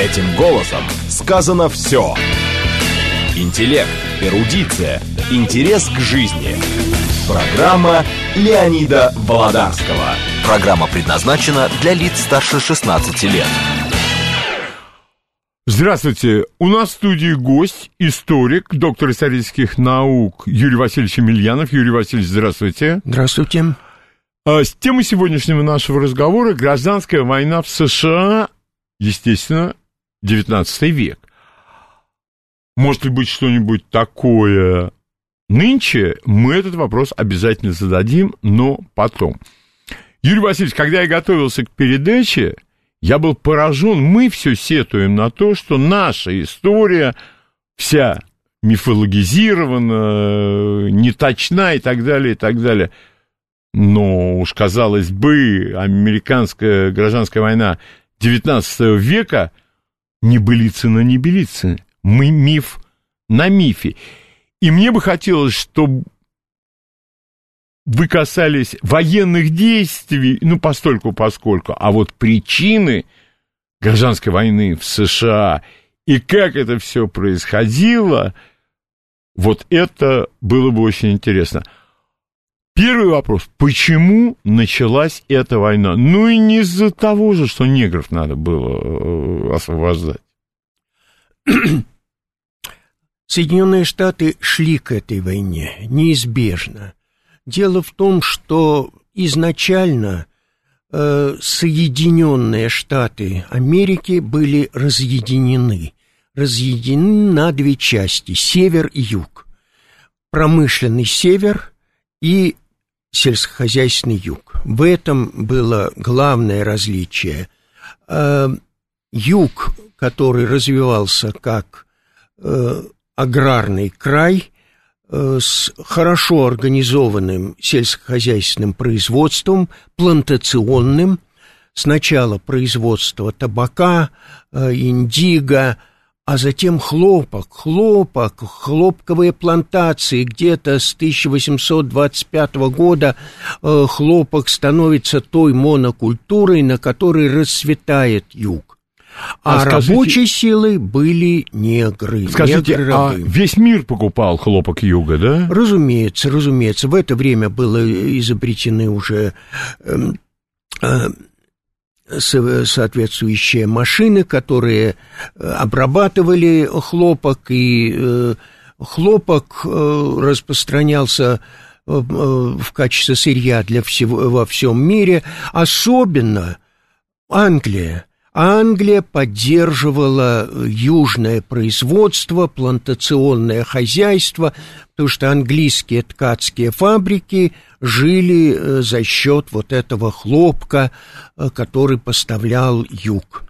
Этим голосом сказано все. Интеллект, эрудиция, интерес к жизни. Программа Леонида Володарского. Программа предназначена для лиц старше 16 лет. Здравствуйте. У нас в студии гость, историк, доктор исторических наук Юрий Васильевич Емельянов. Юрий Васильевич, здравствуйте. Здравствуйте. А, с темой сегодняшнего нашего разговора гражданская война в США, естественно, 19 век. Может ли быть что-нибудь такое нынче? Мы этот вопрос обязательно зададим, но потом. Юрий Васильевич, когда я готовился к передаче, я был поражен. Мы все сетуем на то, что наша история вся мифологизирована, неточна и так далее, и так далее. Но уж, казалось бы, американская гражданская война XIX века небылица на небылице. Мы миф на мифе. И мне бы хотелось, чтобы вы касались военных действий, ну, постольку поскольку, а вот причины гражданской войны в США и как это все происходило, вот это было бы очень интересно. Первый вопрос. Почему началась эта война? Ну и не из-за того же, что негров надо было э, освобождать. Соединенные Штаты шли к этой войне неизбежно. Дело в том, что изначально э, Соединенные Штаты Америки были разъединены. Разъединены на две части – север и юг. Промышленный север и сельскохозяйственный юг. В этом было главное различие. Э, юг, который развивался как э, аграрный край э, с хорошо организованным сельскохозяйственным производством, плантационным, сначала производство табака, индиго, а затем хлопок, хлопок, хлопковые плантации. Где-то с 1825 года э, хлопок становится той монокультурой, на которой расцветает юг. А, а скажите, рабочей силой были негры. Скажите, негры а весь мир покупал хлопок юга, да? Разумеется, разумеется. В это время было изобретены уже э, э, соответствующие машины, которые э, обрабатывали хлопок, и э, хлопок э, распространялся в качестве сырья для всего, во всем мире, особенно Англия. Англия поддерживала южное производство, плантационное хозяйство, потому что английские ткацкие фабрики жили э, за счет вот этого хлопка, э, который поставлял юг.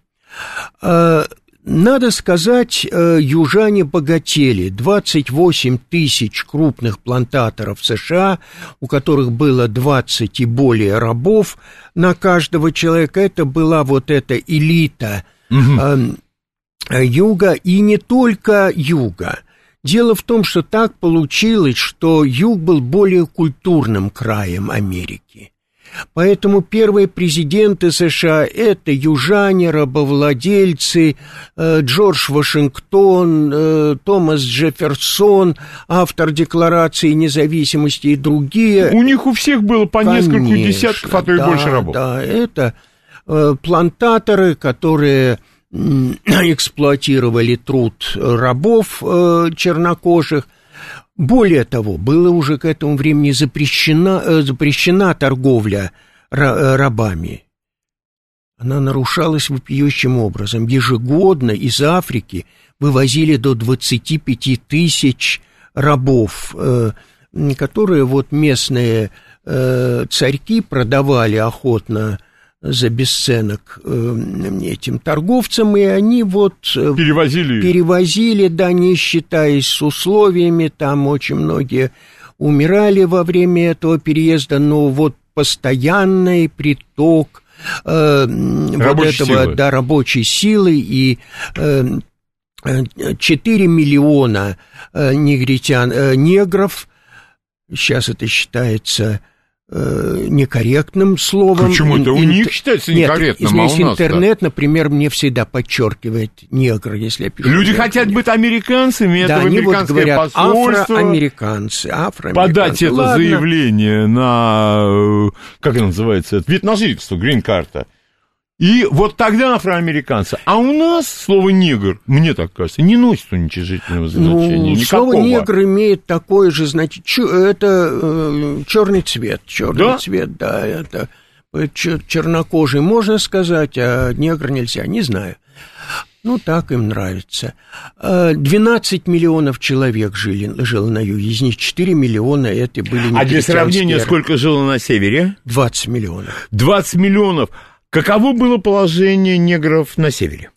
Э, надо сказать, южане богатели. 28 тысяч крупных плантаторов США, у которых было 20 и более рабов на каждого человека. Это была вот эта элита угу. юга, и не только юга. Дело в том, что так получилось, что юг был более культурным краем Америки. Поэтому первые президенты США – это южане, рабовладельцы, э, Джордж Вашингтон, э, Томас Джефферсон, автор Декларации независимости и другие. У них у всех было по Конечно, нескольку десятков, а то и да, больше рабов. Да, это э, плантаторы, которые эксплуатировали труд рабов э, чернокожих. Более того, было уже к этому времени запрещена, э, запрещена торговля э, рабами. Она нарушалась вопиющим образом. Ежегодно из Африки вывозили до 25 тысяч рабов, которые вот местные царьки продавали охотно за бесценок э, этим торговцам, и они вот... Э, перевозили. Перевозили, да, не считаясь с условиями, там очень многие умирали во время этого переезда, но вот постоянный приток э, вот этого, силы. да, рабочей силы и э, 4 миллиона негритян, э, негров, сейчас это считается э, некорректным словом. Почему это? У них считается некорректным, Нет, а у нас интернет, например, мне всегда подчеркивает негр, если я пишу. Люди хотят быть американцами, да, это они вот говорят посольство. афроамериканцы, афроамериканцы. Подать это Ладно. заявление на, э, как это называется, вид на жительство, грин-карта. И вот тогда афроамериканцы. А у нас слово негр, мне так кажется, не носит уничижительного значения. Ну, слово негр имеет такое же значение. Это э, черный цвет. Черный да? цвет, да. Это чернокожий можно сказать, а негр нельзя. Не знаю. Ну, так им нравится. 12 миллионов человек жили, жило на юге, из них 4 миллиона это были А для сравнения, сколько жило на севере? 20 миллионов. 20 миллионов. Каково было положение негров на севере?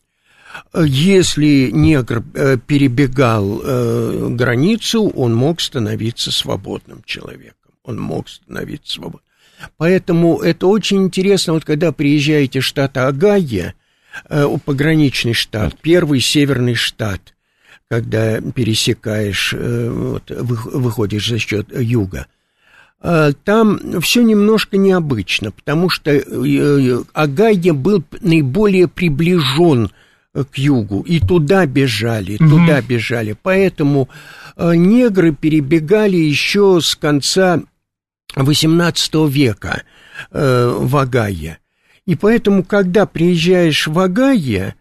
Если негр э, перебегал э, границу, он мог становиться свободным человеком. Он мог становиться свободным. Поэтому это очень интересно, вот когда приезжаете в штат Огайо, э, пограничный штат, первый северный штат, когда пересекаешь, вот, выходишь за счет юга – там все немножко необычно, потому что э, э, Агайя был наиболее приближен э, к югу, и туда бежали, угу. туда бежали. Поэтому негры перебегали еще с конца XVIII века в Агайе. И поэтому, когда приезжаешь в Агайе,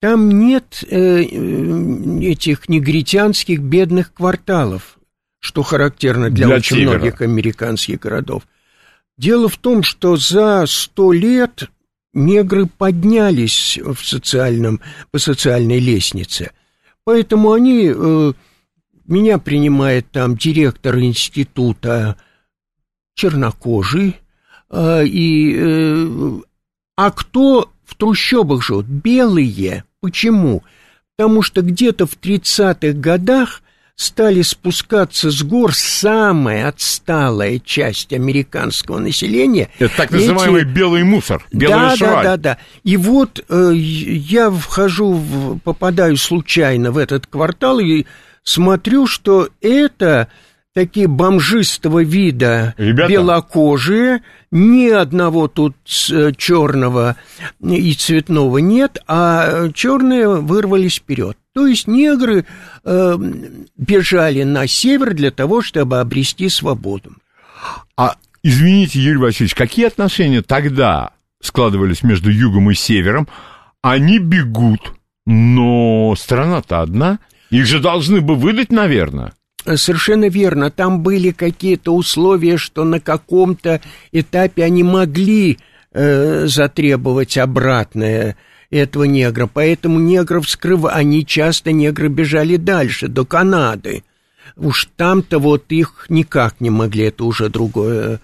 там нет этих негритянских бедных кварталов что характерно для, для очень севера. многих американских городов. Дело в том, что за сто лет негры поднялись в социальном, по социальной лестнице. Поэтому они... Э, меня принимает там директор института чернокожий, э, и, э, а кто в трущобах живет? Белые. Почему? Потому что где-то в 30-х годах стали спускаться с гор самая отсталая часть американского населения. Это так называемый Эти... белый мусор, белый да, Да, да, да. И вот э, я вхожу, в, попадаю случайно в этот квартал и смотрю, что это такие бомжистого вида Ребята. белокожие, ни одного тут э, черного и цветного нет, а черные вырвались вперед. То есть негры э, бежали на север для того, чтобы обрести свободу. А извините, Юрий Васильевич, какие отношения тогда складывались между югом и севером? Они бегут, но страна-то одна. Их же должны бы выдать, наверное. Совершенно верно. Там были какие-то условия, что на каком-то этапе они могли э, затребовать обратное этого негра, поэтому негров скрывали, они часто, негры бежали дальше, до Канады. Уж там-то вот их никак не могли, это уже другое,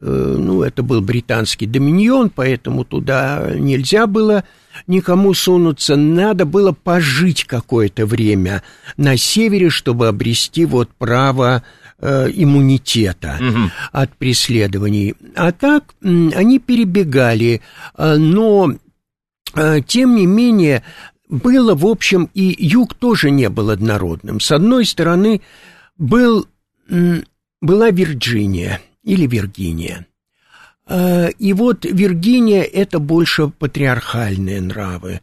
э, ну, это был британский доминион, поэтому туда нельзя было никому сунуться, надо было пожить какое-то время на севере, чтобы обрести вот право э, иммунитета угу. от преследований. А так они перебегали, э, но Э, тем не менее, было, в общем, и юг тоже не был однородным. С одной стороны, был, была Вирджиния или Виргиния. Э, и вот Виргиния – это больше патриархальные нравы.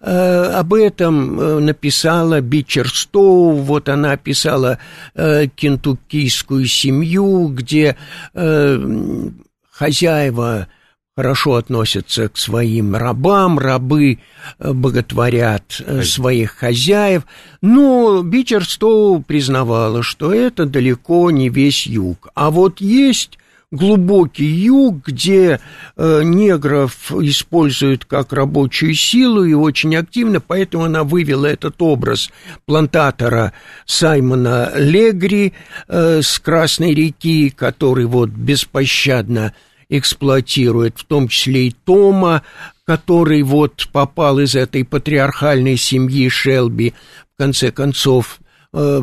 Э, об этом написала Бичерстоу, вот она описала кентуккийскую семью, где хозяева хорошо относятся к своим рабам, рабы э, боготворят э, своих хозяев. Но Бичерстоу признавала, что это далеко не весь юг. А вот есть глубокий юг, где э, негров используют как рабочую силу и очень активно, поэтому она вывела этот образ плантатора Саймона Легри э, с Красной реки, который вот беспощадно эксплуатирует, в том числе и Тома, который вот попал из этой патриархальной семьи Шелби, в конце концов, э,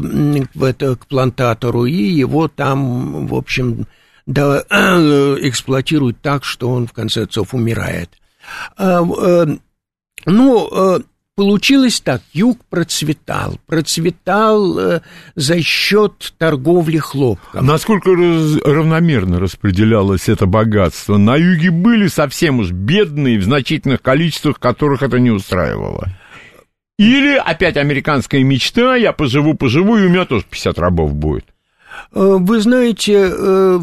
это, к плантатору, и его там, в общем, да, э, эксплуатируют так, что он, в конце концов, умирает. Э, э, ну, э, получилось так, юг процветал, процветал за счет торговли хлопком. Насколько раз, равномерно распределялось это богатство? На юге были совсем уж бедные в значительных количествах, которых это не устраивало. Или опять американская мечта, я поживу-поживу, и у меня тоже 50 рабов будет. Э, вы знаете, э,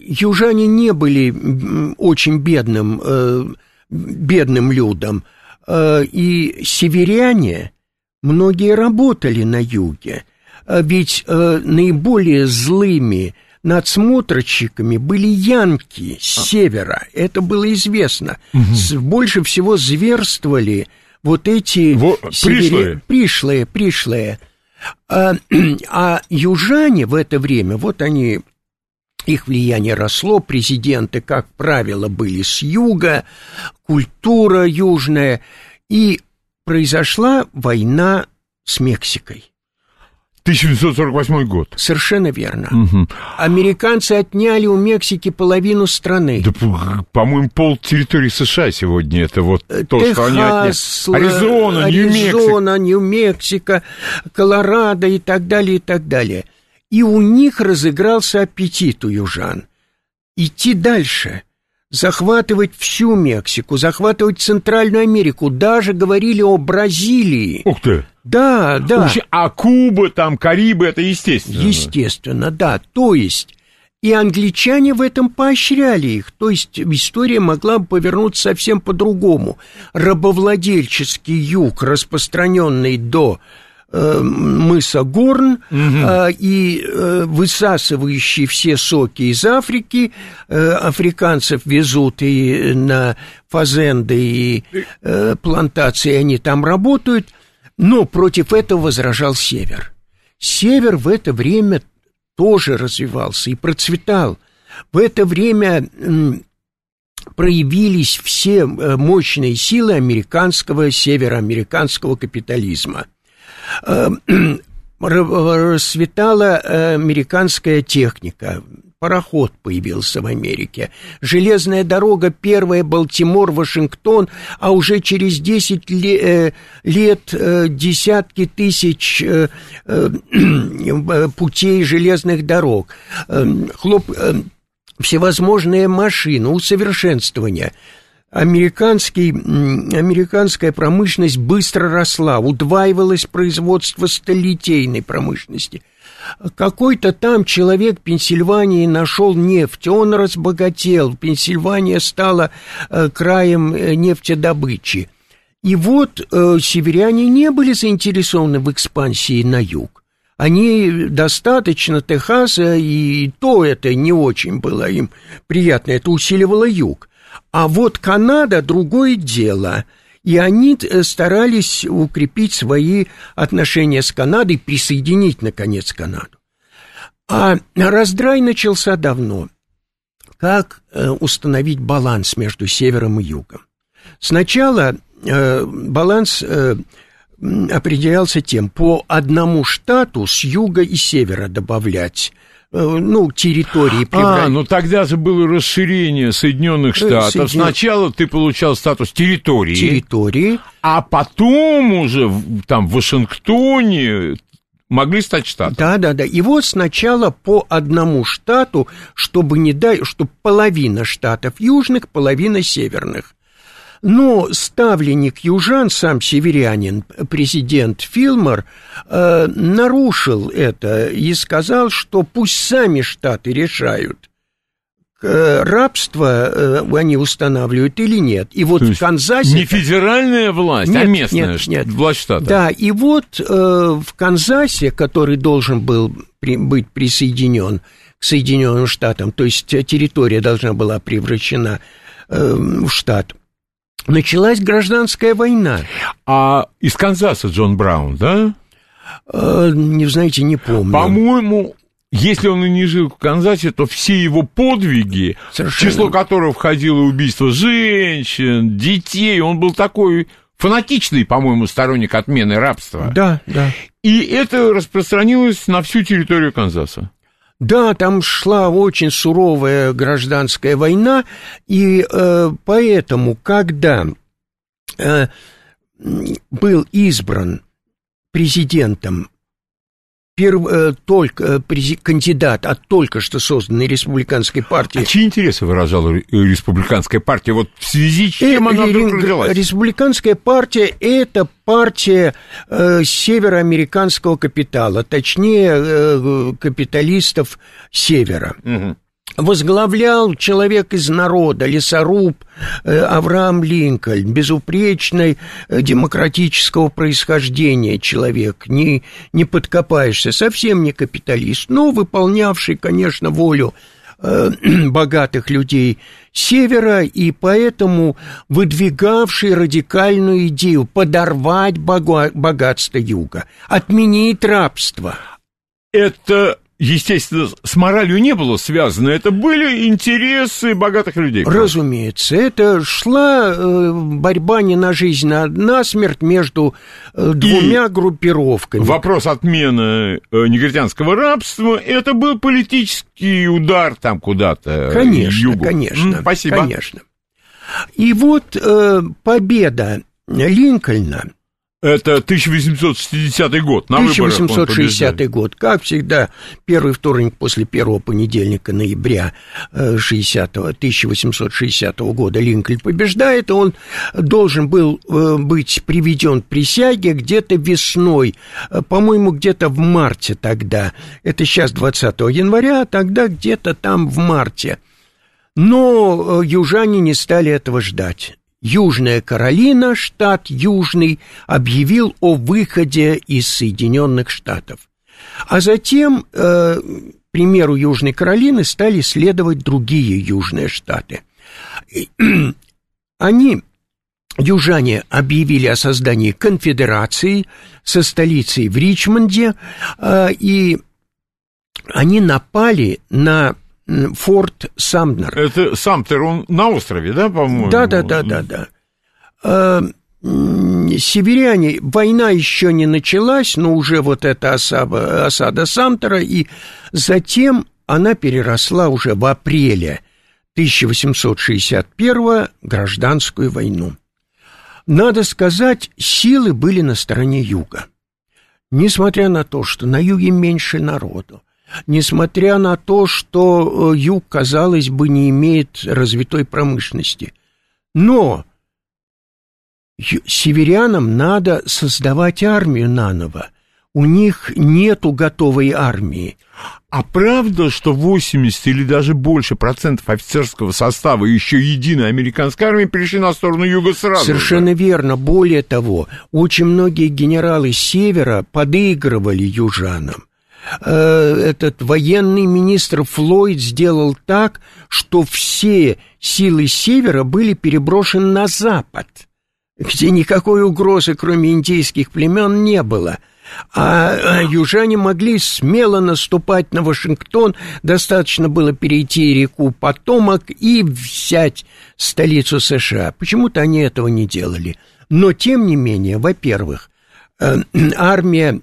южане не были очень бедным, э, бедным людом, и северяне, многие работали на юге, ведь наиболее злыми надсмотрщиками были янки с севера, это было известно. Угу. Больше всего зверствовали вот эти Во, пришлые. пришлые, пришлые. А, а южане в это время, вот они, их влияние росло, президенты, как правило, были с юга, культура южная, и произошла война с Мексикой. 1948 год. Совершенно верно. Угу. Американцы отняли у Мексики половину страны. Да, по-моему, пол территории США сегодня это вот то, Техас, что они отняли. Аризона, Аризона, Нью-Мексико, Колорадо и так далее, и так далее. И у них разыгрался аппетит у южан. Идти дальше – захватывать всю Мексику, захватывать Центральную Америку, даже говорили о Бразилии. Ух ты! Да, да. А Куба, там, Карибы, это естественно. Естественно, да. То есть, и англичане в этом поощряли их. То есть, история могла бы повернуться совсем по-другому. Рабовладельческий юг, распространенный до э, мыса Горн угу. э, и э, высасывающий все соки из Африки. Э, африканцев везут и на фазенды, и э, плантации, они там работают. Но против этого возражал Север. Север в это время тоже развивался и процветал. В это время проявились все э, мощные силы американского, североамериканского капитализма – Э, расцветала э, американская техника, пароход появился в Америке, железная дорога первая Балтимор-Вашингтон, а уже через 10 э, лет десятки тысяч путей железных дорог, хлоп, всевозможные машины, усовершенствования – Американский, американская промышленность быстро росла, удваивалось производство столетейной промышленности. Какой-то там человек в Пенсильвании нашел нефть, он разбогател, Пенсильвания стала э, краем э, нефтедобычи. И вот э, северяне не были заинтересованы в экспансии на юг. Они достаточно Техаса, и то это не очень было им приятно, это усиливало юг. А вот Канада – другое дело. И они э, старались укрепить свои отношения с Канадой, присоединить, наконец, Канаду. А раздрай начался давно. Как э, установить баланс между севером и югом? Сначала э, баланс определялся тем, по одному штату с юга и севера добавлять ну, территории превращать. А, ну тогда же было расширение Соединенных э, Штатов. Соедин... Сначала ты получал статус территории. Территории. А потом уже там в Вашингтоне могли стать штатом. Да, да, да. И вот сначала по одному штату, чтобы не дай, чтобы половина штатов южных, половина северных. Но ставленник южан, сам северянин, президент Филмор, э, нарушил это и сказал, что пусть сами штаты решают, рабство э, они устанавливают или нет. И вот в Канзасе... Не федеральная власть, а нет, а местная нет, нет. власть штата. Да, и вот э, в Канзасе, который должен был при, быть присоединен к Соединенным Штатам, то есть территория должна была превращена э, в штат, началась гражданская война. А из Канзаса Джон Браун, да? Э, не знаете, не помню. По-моему, если он и не жил в Канзасе, то все его подвиги, Совершенно. в число которых входило убийство женщин, детей, он был такой фанатичный, по-моему, сторонник отмены рабства. Да, да. И это распространилось на всю территорию Канзаса. Да, там шла очень суровая гражданская война, и э, поэтому, когда э, был избран президентом перв, э, только э, кандидат от только что созданной республиканской партии. А чьи интересы выражала республиканская партия? Вот в связи с чем она вдруг родилась? Республиканская партия – это партия э, североамериканского капитала, точнее, э, капиталистов севера. Угу возглавлял человек из народа, лесоруб э, Авраам Линкольн, безупречный э, демократического происхождения человек, не, не подкопаешься, совсем не капиталист, но выполнявший, конечно, волю э, богатых людей севера и поэтому выдвигавший радикальную идею подорвать богатство юга, отменить рабство. Это естественно, с моралью не было связано. Это были интересы богатых людей. Разумеется. Это шла э, борьба не на жизнь, а на смерть между э, двумя И группировками. Вопрос отмены э, негритянского рабства, это был политический удар там куда-то. Конечно, югу. конечно. Спасибо. Конечно. И вот победа Линкольна – это 1860 год, на 1860 год. Как всегда, первый вторник после первого понедельника ноября 60 э, 1860 года Линкольн побеждает, и он должен был э, быть приведен к присяге где-то весной, э, по-моему, где-то в марте тогда. Это сейчас 20 января, а тогда где-то там в марте. Но южане не стали этого ждать. Южная Каролина, штат Южный, объявил о выходе из Соединенных Штатов. А затем, э, примеру Южной Каролины, стали следовать другие южные штаты. Они, южане, объявили о создании конфедерации со столицей в Ричмонде, э, и они напали на форт Самнер. Это Самтер, он на острове, да, по-моему? Да, да, да, да, да. А, северяне, война еще не началась, но уже вот эта осада, осада Самтера, и затем она переросла уже в апреле 1861 гражданскую войну. Надо сказать, силы были на стороне юга. Несмотря на то, что на юге меньше народу, несмотря на то, что э, юг, казалось бы, не имеет развитой промышленности. Но северянам надо создавать армию наново. У них нету готовой армии. А правда, что 80 или даже больше процентов офицерского состава еще единой американской армии перешли на сторону юга сразу? Совершенно же? верно. Более того, очень многие генералы севера подыгрывали южанам. Э, этот военный министр Флойд сделал так, что все силы севера были переброшены на запад, где никакой угрозы, кроме индейских племен, не было. А, а южане могли смело наступать на Вашингтон, достаточно было перейти реку Потомок и взять столицу США. Почему-то они этого не делали. Но, тем не менее, во-первых, э, армия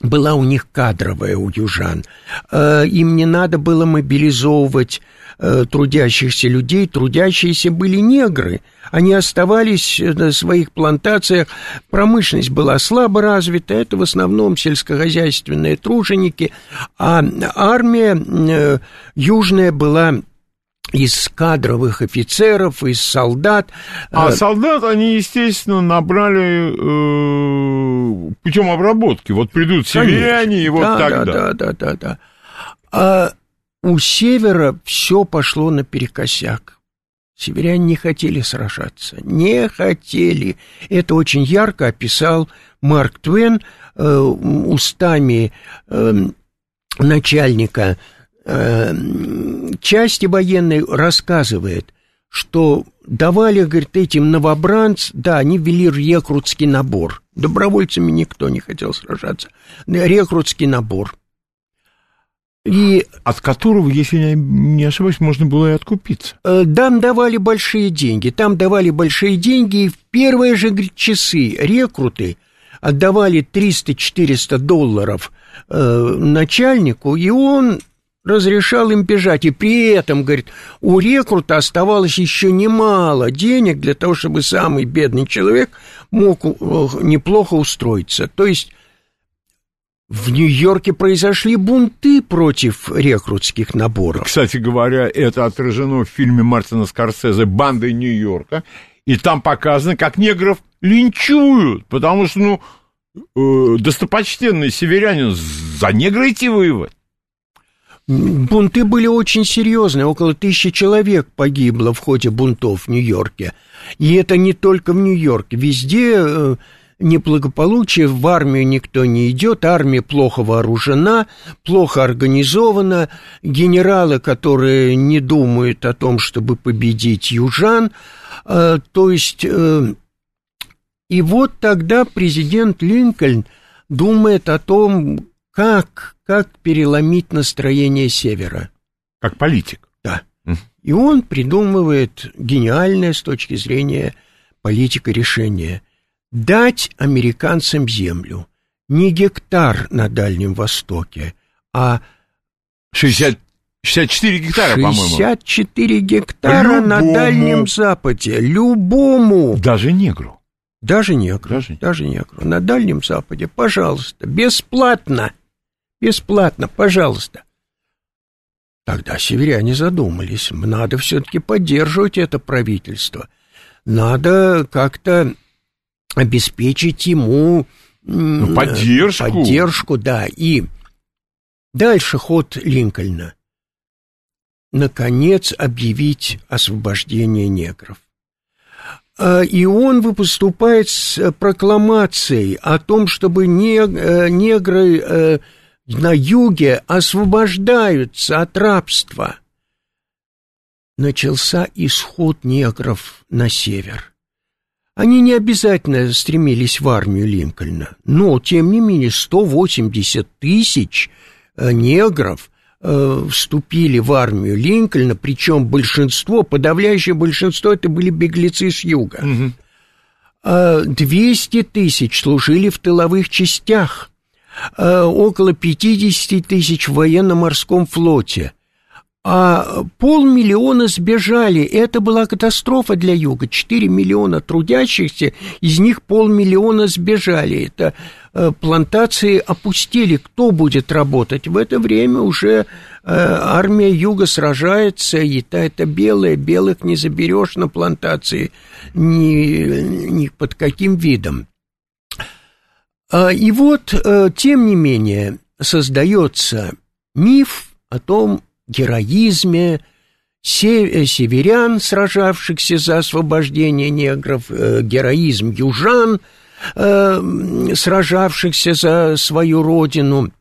была у них кадровая у южан. Э, им не надо было мобилизовывать э, трудящихся людей, трудящиеся были негры. Они оставались на своих плантациях, промышленность была слабо развита, это в основном сельскохозяйственные труженики, а армия э, южная была из кадровых офицеров, из солдат. А солдат они, естественно, набрали э, путем обработки. Вот придут северяне, и вот да, тогда. Да, да, да, да, да. А у севера все пошло наперекосяк. Северяне не хотели сражаться, не хотели. Это очень ярко описал Марк Твен э, устами э, начальника Э, части военной рассказывает, что давали, говорит, этим новобранц, да, они ввели рекрутский набор. Добровольцами никто не хотел сражаться. Рекрутский набор. И, От которого, если я не ошибаюсь, можно было и откупиться. Э, там давали большие деньги. Там давали большие деньги, и в первые же говорит, часы рекруты отдавали 300-400 долларов э, начальнику, и он разрешал им бежать. И при этом, говорит, у рекрута оставалось еще немало денег для того, чтобы самый бедный человек мог неплохо устроиться. То есть в Нью-Йорке произошли бунты против рекрутских наборов. Кстати говоря, это отражено в фильме Мартина Скорсезе «Банды Нью-Йорка». И там показано, как негров линчуют, потому что, ну, э, достопочтенный северянин за негра идти воевать. Бунты были очень серьезные, около тысячи человек погибло в ходе бунтов в Нью-Йорке. И это не только в Нью-Йорке, везде э, неблагополучие, в армию никто не идет, армия плохо вооружена, плохо организована, генералы, которые не думают о том, чтобы победить южан, э, то есть... Э, и вот тогда президент Линкольн думает о том, как, как переломить настроение Севера. Как политик. Да. И он придумывает гениальное с точки зрения политика решение – дать американцам землю. Не гектар на Дальнем Востоке, а... 60, 64 гектара, по-моему. 64 гектара Любому. на Дальнем Западе. Любому. Даже негру. Даже негру. Даже, даже негру. На Дальнем Западе, пожалуйста, бесплатно. Бесплатно, пожалуйста. Тогда северяне задумались, надо все-таки поддерживать это правительство. Надо как-то обеспечить ему ну, поддержку. Поддержку, да. И дальше ход Линкольна. Наконец объявить освобождение негров. А, и он выступает с прокламацией о том, чтобы э, негры э, на юге освобождаются от рабства. Начался исход негров на север. Они не обязательно стремились в армию Линкольна, но, тем не менее, 180 тысяч э, негров э, вступили в армию Линкольна, причем большинство, подавляющее большинство, это были беглецы с юга. Угу. 200 тысяч служили в тыловых частях, э, около 50 тысяч в военно-морском флоте а полмиллиона сбежали. Это была катастрофа для Юга. Четыре миллиона трудящихся, из них полмиллиона сбежали. Это э, плантации опустили. Кто будет работать? В это время уже э, армия Юга сражается, и та это белая, белых не заберешь на плантации ни, ни под каким видом. А, и вот, э, тем не менее, создается миф о том, героизме э, северян, сражавшихся за освобождение негров, э, героизм южан, сражавшихся за свою родину.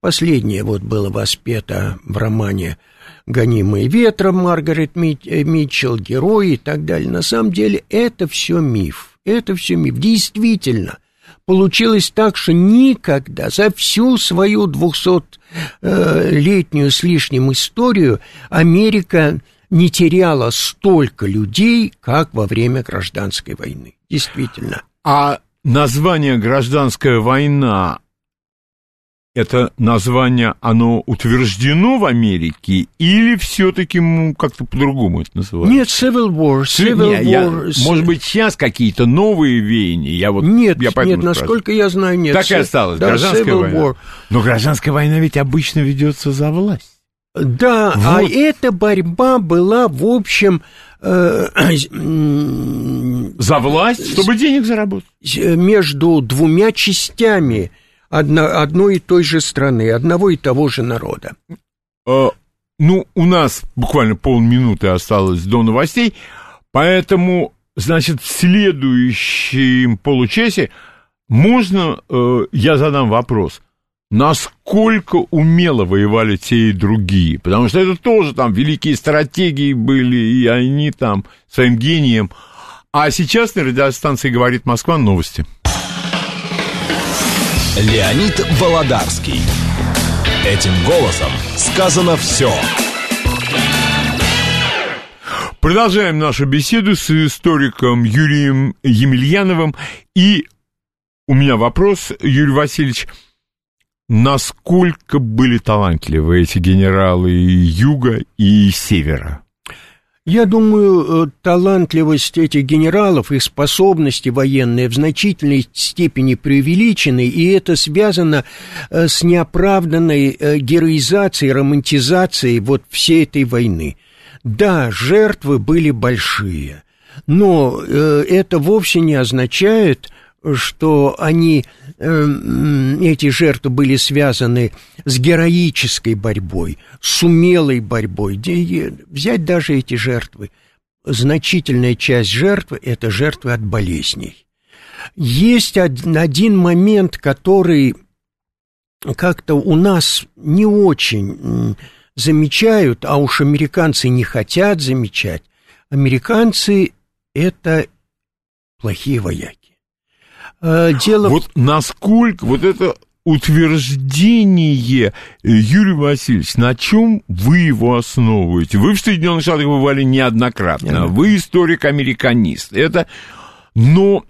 Последнее вот было воспето в романе «Гонимые ветром» Маргарет Митчелл, герои и так далее. На самом деле это все миф. Это все миф. Действительно – получилось так, что никогда за всю свою двухсотлетнюю с лишним историю Америка не теряла столько людей, как во время гражданской войны. Действительно. А название «гражданская война» это название, оно утверждено в Америке или все-таки как-то по-другому это называется? Нет, Civil War. Civil нет, War. Я, может быть, сейчас какие-то новые веяния? Я вот, нет, я нет, насколько я знаю, нет. Так и осталось, да, гражданская Civil война. War. Но гражданская война ведь обычно ведется за власть. Да, а вот. а эта борьба была, в общем... Э, за власть, чтобы денег заработать. Между двумя частями одно, одной и той же страны, одного и того же народа. А, ну, у нас буквально полминуты осталось до новостей, поэтому, значит, в следующем получасе можно, э, я задам вопрос, насколько умело воевали те и другие, потому что это тоже там великие стратегии были, и они там своим гением. А сейчас на радиостанции «Говорит Москва» новости. Леонид Володарский. Этим голосом сказано все. Продолжаем нашу беседу с историком Юрием Емельяновым. И у меня вопрос, Юрий Васильевич. насколько были талантливы эти генералы юга и севера? Я думаю, э, талантливость этих генералов, их способности военные в значительной степени преувеличены, и это связано э, с неоправданной э, героизацией, романтизацией вот всей этой войны. Да, жертвы были большие, но это вовсе не означает, что они, эм, эти жертвы были связаны с героической борьбой, с умелой борьбой. Взять даже эти жертвы. Значительная часть жертв – это жертвы от болезней. Есть один момент, который как-то у нас не очень замечают, а уж американцы не хотят замечать. Американцы – это плохие вояки. Э, дело... Вот насколько вот это утверждение, Юрий Васильевич, на чем вы его основываете? Вы в Соединенных Штатах бывали неоднократно, вы историк-американист. Это, но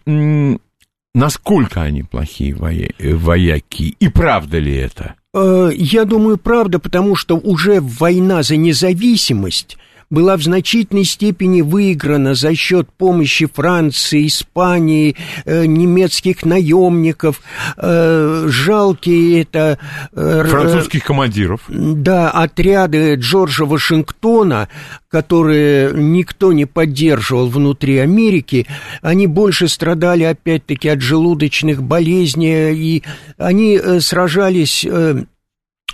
насколько они плохие вояки? И правда ли это? Э, я думаю, правда, потому что уже война за независимость была в значительной степени выиграна за счет помощи Франции, Испании, э, немецких наемников, э, жалкие это... Э, Французских командиров. Да, отряды Джорджа Вашингтона, которые никто не поддерживал внутри Америки, они больше страдали опять-таки от желудочных болезней, и они э, сражались э,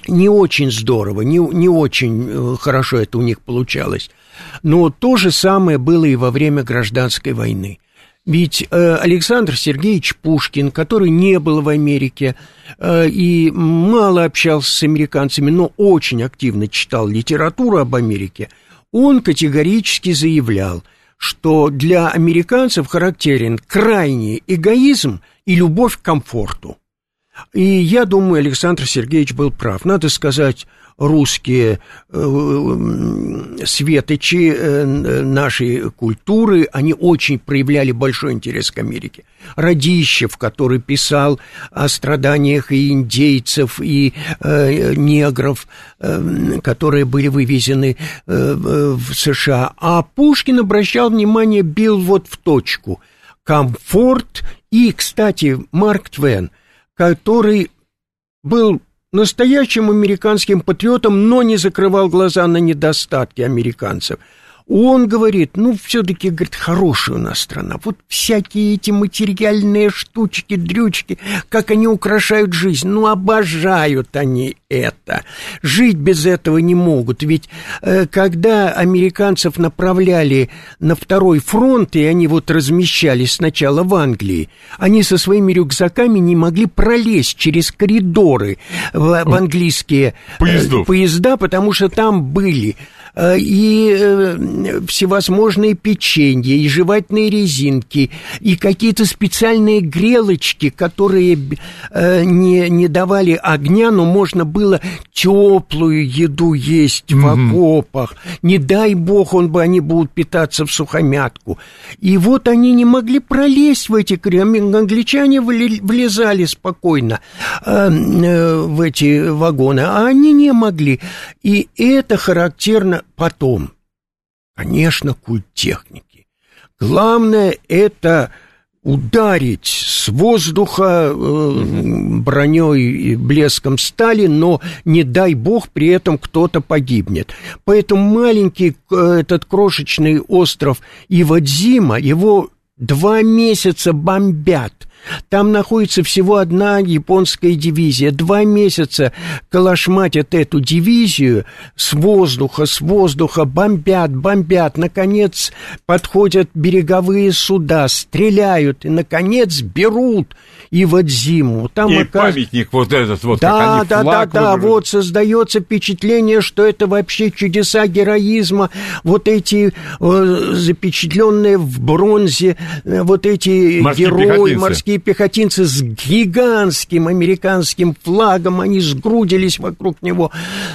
не очень здорово, не, не очень э, хорошо это у них получалось. Но то же самое было и во время гражданской войны. Ведь э, Александр Сергеевич Пушкин, который не был в Америке э, и мало общался с американцами, но очень активно читал литературу об Америке, он категорически заявлял, что для американцев характерен крайний эгоизм и любовь к комфорту. И я думаю, Александр Сергеевич был прав. Надо сказать, русские э, светочи э, нашей культуры, они очень проявляли большой интерес к Америке. Радищев, который писал о страданиях и индейцев, и э, негров, э, которые были вывезены э, в США. А Пушкин обращал внимание, бил вот в точку. Комфорт и, кстати, Марк Твен – который был настоящим американским патриотом, но не закрывал глаза на недостатки американцев – он говорит, ну, все-таки, говорит, хорошая у нас страна. Вот всякие эти материальные штучки, дрючки, как они украшают жизнь. Ну, обожают они это. Жить без этого не могут. Ведь э, когда американцев направляли на второй фронт, и они вот размещались сначала в Англии, они со своими рюкзаками не могли пролезть через коридоры в, в английские э, поезда, потому что там были и э, всевозможные печенья, и жевательные резинки, и какие-то специальные грелочки, которые э, не, не давали огня, но можно было теплую еду есть в окопах. Не дай бог, он бы они будут питаться в сухомятку. И вот они не могли пролезть в эти англичане влезали спокойно в эти вагоны, а они не могли. И это характерно потом. Конечно, культ техники. Главное это ударить с воздуха э, броней и блеском стали, но не дай бог при этом кто-то погибнет. Поэтому маленький э, этот крошечный остров Ивадзима, его два месяца бомбят там находится всего одна японская дивизия. Два месяца калашматят эту дивизию с воздуха, с воздуха, бомбят, бомбят. Наконец подходят береговые суда, стреляют и, наконец, берут и вот зиму. Там и оказ... памятник вот этот вот, да, как они да, да, да, вот создается впечатление, что это вообще чудеса героизма, вот эти э, запечатленные в бронзе, э, вот эти морские герои, пехотинцы. морские пехотинцы с гигантским американским флагом, они сгрудились вокруг него.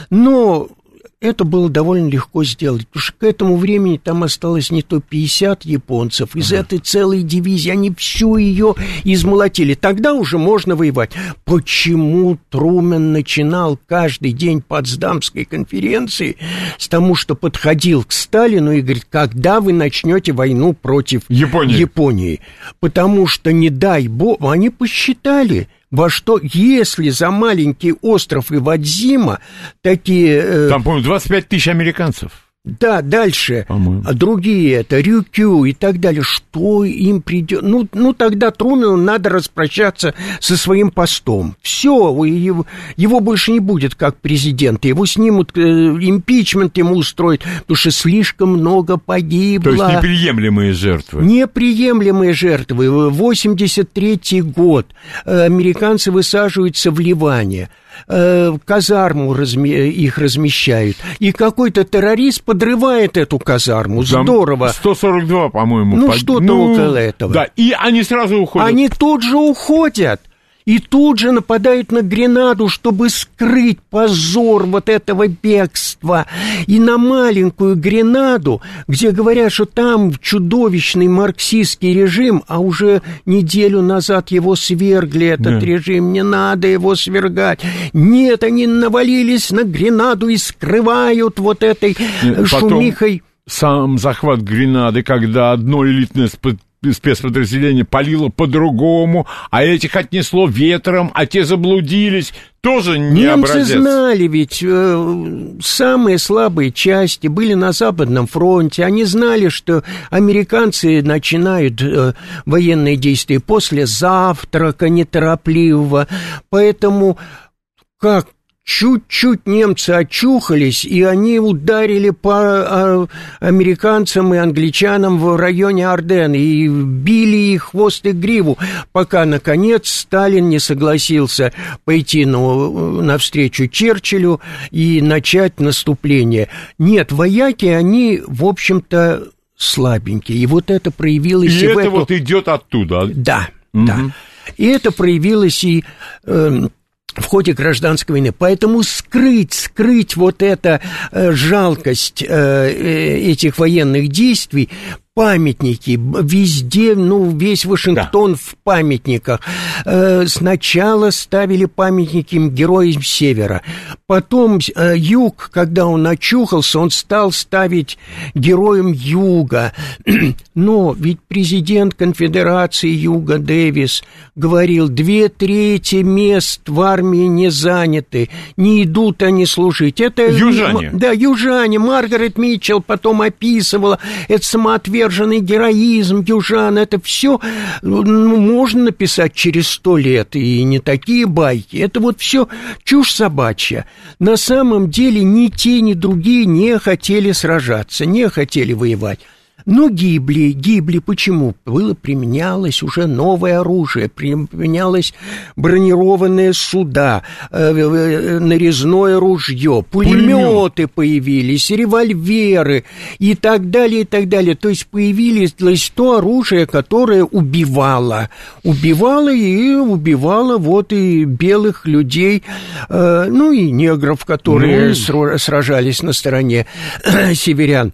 Но это было довольно легко сделать, потому что к этому времени там осталось не то 50 японцев, из ага. этой целой дивизии они всю ее измолотили. Тогда уже можно воевать. Почему Трумен начинал каждый день Потсдамской конференции с тому, что подходил к Сталину и говорит, когда вы начнете войну против Японии? Японии? Потому что, не дай бог, они посчитали – во что, если за маленький остров Ивадзима такие... Э, Там, по-моему, 25 тысяч американцев. Да, дальше. А другие это Рюкю и так далее. Что им придет? Ну, ну тогда Трумену надо распрощаться со своим постом. Все, его, его больше не будет как президента. Его снимут, э, импичмент ему устроят, потому что слишком много погибло. То есть неприемлемые жертвы. Неприемлемые жертвы. 83-й год. Американцы высаживаются в Ливане э, казарму разми- их размещают, и какой-то террорист подрывает эту казарму. Здорово. 142, по-моему. Ну, под... что-то ну, около этого. Да, и они сразу уходят. Они тут же уходят и тут же нападают на Гренаду, чтобы скрыть позор вот этого бегства. И на маленькую Гренаду, где говорят, что там чудовищный марксистский режим, а уже неделю назад его свергли, этот да. режим, не надо его свергать. Нет, они навалились на Гренаду и скрывают вот этой Потом... шумихой сам захват Гренады, когда одно элитное спецподразделение палило по-другому, а этих отнесло ветром, а те заблудились. Тоже не Немцы образец. знали ведь, э, самые слабые части были на Западном фронте. Они знали, что американцы начинают э, военные действия после завтрака неторопливого. Поэтому как Чуть-чуть немцы очухались, и они ударили по а, американцам и англичанам в районе Арден и били их хвост и гриву, пока, наконец, Сталин не согласился пойти ну, навстречу Черчиллю и начать наступление. Нет, вояки, они, в общем-то, слабенькие. И вот это проявилось... И, и это эту... вот идет оттуда. Да, угу. да. И это проявилось и... Э, в ходе гражданской войны. Поэтому скрыть, скрыть вот эту э, жалкость э, э, этих военных действий памятники, везде, ну, весь Вашингтон да. в памятниках. Э, сначала ставили памятники героям Севера, потом э, Юг, когда он очухался, он стал ставить героям Юга. Но ведь президент Конфедерации Юга Дэвис говорил, две трети мест в армии не заняты, не идут они служить. Это южане. Да, южане. Маргарет Митчелл потом описывала это самоотверженность самоотверженный героизм южан, это все ну, можно написать через сто лет, и не такие байки. Это вот все чушь собачья. На самом деле ни те, ни другие не хотели сражаться, не хотели воевать. Но гибли, гибли почему? Было, применялось уже новое оружие, применялось бронированные суда, э, э, нарезное ружье, пулеметы появились, револьверы и так далее, и так далее. То есть появилось то оружие, которое убивало. Убивало и убивало вот и белых людей, э, ну и негров, которые ну... сражались на стороне северян.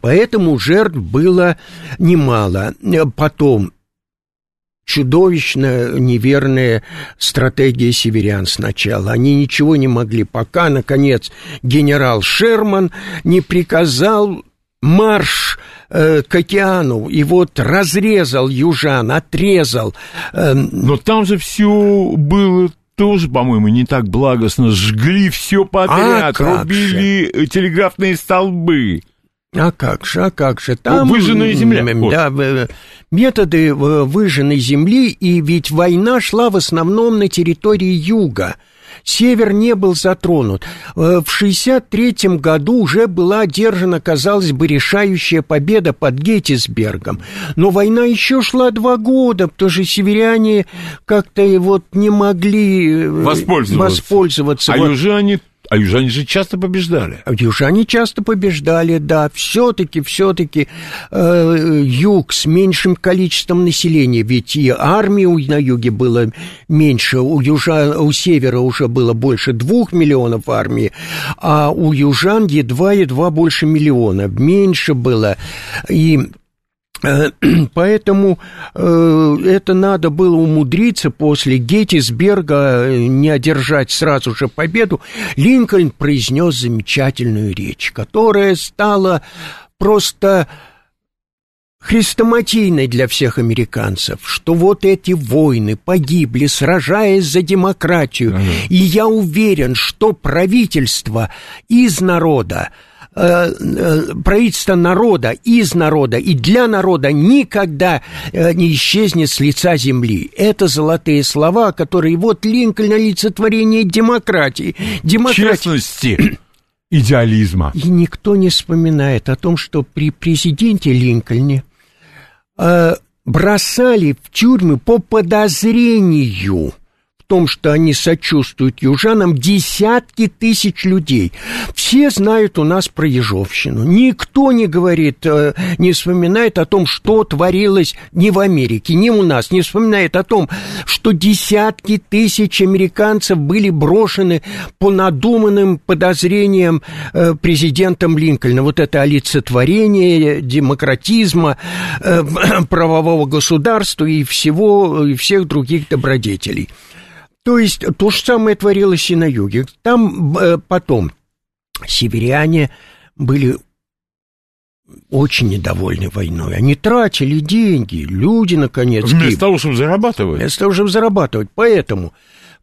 Поэтому жертв было немало. Потом чудовищно неверная стратегия северян сначала. Они ничего не могли, пока, наконец, генерал Шерман не приказал марш э, к океану, и вот разрезал южан, отрезал. Э, Но там же все было тоже, по-моему, не так благостно. Жгли все подряд, а рубили же? телеграфные столбы. А как же, а как же? Там, выжженная земля. Да, методы выжженной земли, и ведь война шла в основном на территории юга. Север не был затронут. Э, в 63 году уже была одержана, казалось бы, решающая победа под Геттисбергом. Но война еще шла два года, потому что северяне как-то вот не могли воспользоваться. воспользоваться. А вот. южане а южане же часто побеждали. Южане часто побеждали, да. Все-таки, все-таки э, юг с меньшим количеством населения, ведь и армии на юге было меньше, у, южа, у севера уже было больше двух миллионов армии, а у южан едва-едва больше миллиона. Меньше было. И поэтому э, это надо было умудриться после Геттисберга э, не одержать сразу же победу. Линкольн произнес замечательную речь, которая стала просто хрестоматийной для всех американцев, что вот эти войны погибли, сражаясь за демократию. Ага. И я уверен, что правительство из народа Э, э, правительство народа, из народа и для народа никогда э, не исчезнет с лица земли. Это золотые слова, которые вот Линкольн олицетворение демократии. демократии. Честности. идеализма. И никто не вспоминает о том, что при президенте Линкольне э, бросали в тюрьмы по подозрению – том, что они сочувствуют южанам, десятки тысяч людей. Все знают у нас про Ежовщину. Никто не говорит, э, не вспоминает о том, что творилось ни в Америке, ни у нас, не вспоминает о том, что десятки тысяч американцев были брошены по надуманным подозрениям э, президентом Линкольна. Вот это олицетворение демократизма, э, правового государства и всего, и всех других добродетелей. То есть то же самое творилось и на юге. Там э, потом северяне были очень недовольны войной. Они тратили деньги, люди, наконец. Вместо того, чтобы зарабатывать. Вместо того, чтобы зарабатывать. Поэтому,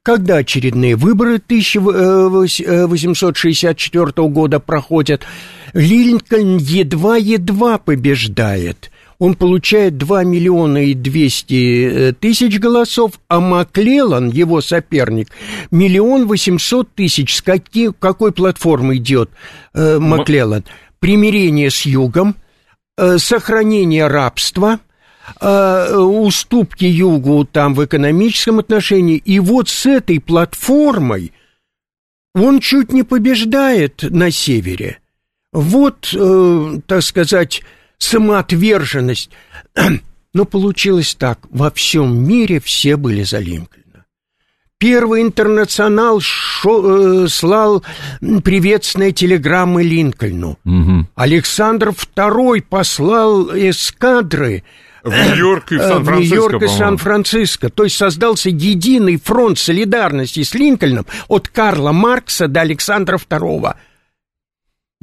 когда очередные выборы 1864 года проходят, Линкольн едва-едва побеждает он получает 2 миллиона и 200 э, тысяч голосов, а Маклеллан, его соперник, миллион восемьсот тысяч. С каки, какой платформы идет э, Маклеллан? Примирение с Югом, э, сохранение рабства – э, уступки югу там в экономическом отношении. И вот с этой платформой он чуть не побеждает на севере. Вот, э, так сказать, самоотверженность. Но получилось так. Во всем мире все были за Линкольна. Первый интернационал шо, э, слал приветственные телеграммы Линкольну. Угу. Александр II послал эскадры в Нью-Йорк и в Сан-Франциско. В Нью-Йорк и Сан-Франциско. То есть создался единый фронт солидарности с Линкольном от Карла Маркса до Александра II.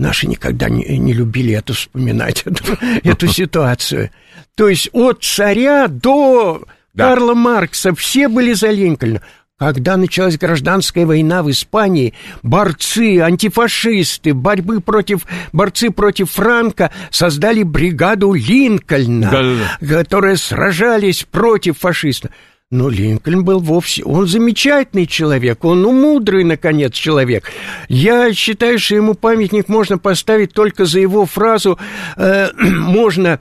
Наши никогда не, не любили это вспоминать, эту, эту ситуацию. То есть от царя до да. Карла Маркса все были за Линкольна. Когда началась гражданская война в Испании, борцы, антифашисты, борьбы против, борцы против Франка создали бригаду Линкольна, да, да, да. которые сражались против фашистов. Но Линкольн был вовсе... Он замечательный человек, он ну, мудрый, наконец, человек. Я считаю, что ему памятник можно поставить только за его фразу э, «можно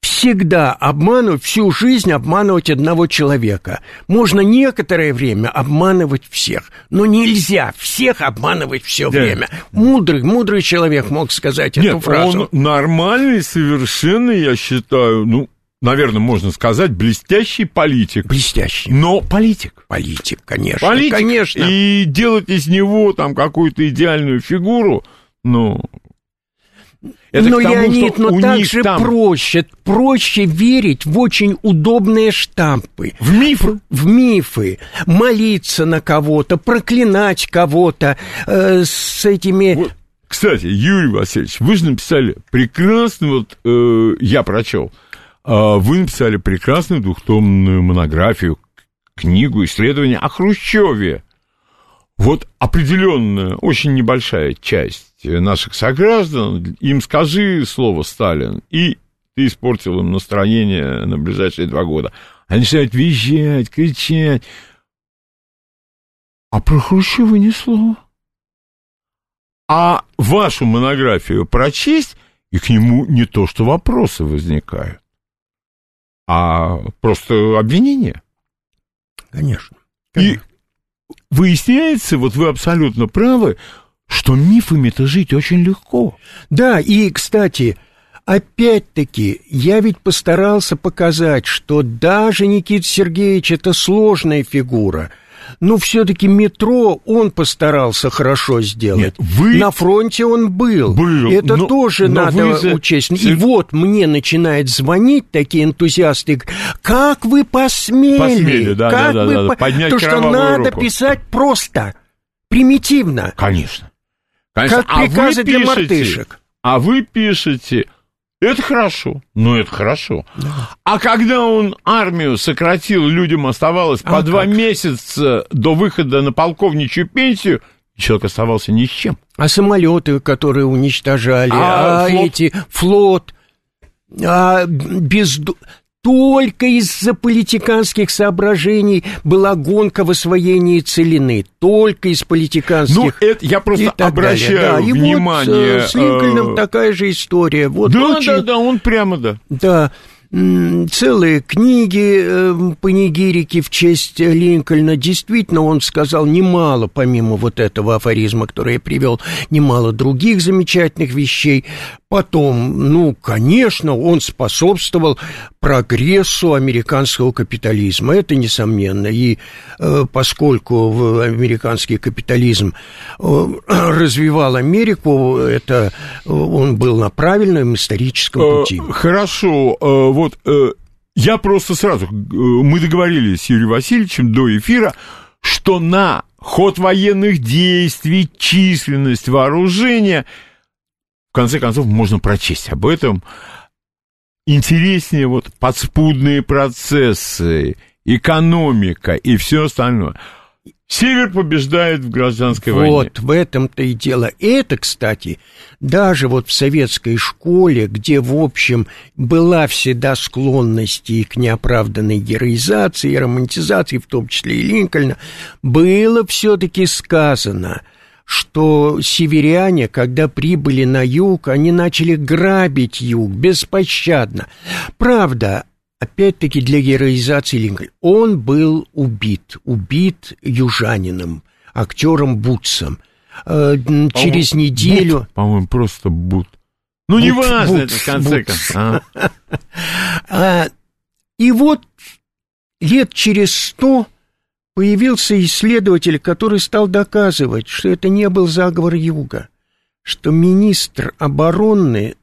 всегда обманывать, всю жизнь обманывать одного человека. Можно некоторое время обманывать всех, но нельзя всех обманывать все да. время. Мудрый, мудрый человек мог сказать Нет, эту фразу. он нормальный совершенно, я считаю, ну, наверное, можно сказать, блестящий политик. Блестящий. Но политик. Политик, конечно. Политик. Конечно. И делать из него там какую-то идеальную фигуру, ну... Это но, тому, Леонид, но так же там... проще, проще верить в очень удобные штампы. В мифы? В мифы. Молиться на кого-то, проклинать кого-то э, с этими... Вот. Кстати, Юрий Васильевич, вы же написали прекрасно, вот э, я прочел, вы написали прекрасную двухтомную монографию, книгу, исследование о Хрущеве. Вот определенная, очень небольшая часть наших сограждан, им скажи слово «Сталин», и ты испортил им настроение на ближайшие два года. Они начинают визжать, кричать. А про Хрущева ни слова. А вашу монографию прочесть, и к нему не то что вопросы возникают а просто обвинение. Конечно. И выясняется, вот вы абсолютно правы, что мифами-то жить очень легко. Да, и, кстати, опять-таки, я ведь постарался показать, что даже Никита Сергеевич это сложная фигура – но все-таки метро он постарался хорошо сделать. Нет, вы... На фронте он был. Был. Это но, тоже но надо за... учесть. И вот мне начинают звонить такие энтузиасты. Как вы посмели? Посмели, да, как да, вы да, да, по... поднять То, что надо руку. писать просто, примитивно. Конечно. Конечно. Как приказы а для пишете, мартышек. А вы пишете это хорошо. Ну, это хорошо. Да. А когда он армию сократил, людям оставалось а по два месяца до выхода на полковничью пенсию, человек оставался ни с чем. А самолеты, которые уничтожали, а, а флот? эти флот, а без только из-за политиканских соображений была гонка в освоении целины. Только из политиканских. Ну, это я просто обращаю да, внимание. И вот с Линкольном э... такая же история. Вот да, очень... да, да, он прямо, да. Да целые книги э, панигирики в честь Линкольна. Действительно, он сказал немало, помимо вот этого афоризма, который я привел, немало других замечательных вещей. Потом, ну, конечно, он способствовал прогрессу американского капитализма, это несомненно. И э, поскольку американский капитализм э, развивал Америку, это он был на правильном историческом э, пути. Хорошо, э, вот э, я просто сразу, мы договорились с Юрием Васильевичем до эфира, что на ход военных действий, численность вооружения – конце концов, можно прочесть об этом. Интереснее вот подспудные процессы, экономика и все остальное. Север побеждает в гражданской вот, войне. Вот, в этом-то и дело. Это, кстати, даже вот в советской школе, где, в общем, была всегда склонность и к неоправданной героизации, и романтизации, в том числе и Линкольна, было все-таки сказано – что северяне, когда прибыли на юг, они начали грабить юг беспощадно. Правда, опять-таки для героизации Линкольна, он был убит, убит южанином, актером Бутсом. Э, через неделю... Бут, по-моему, просто Бут. Ну, неважно это, в конце концов. А, и вот лет через сто появился исследователь, который стал доказывать, что это не был заговор Юга, что министр обороны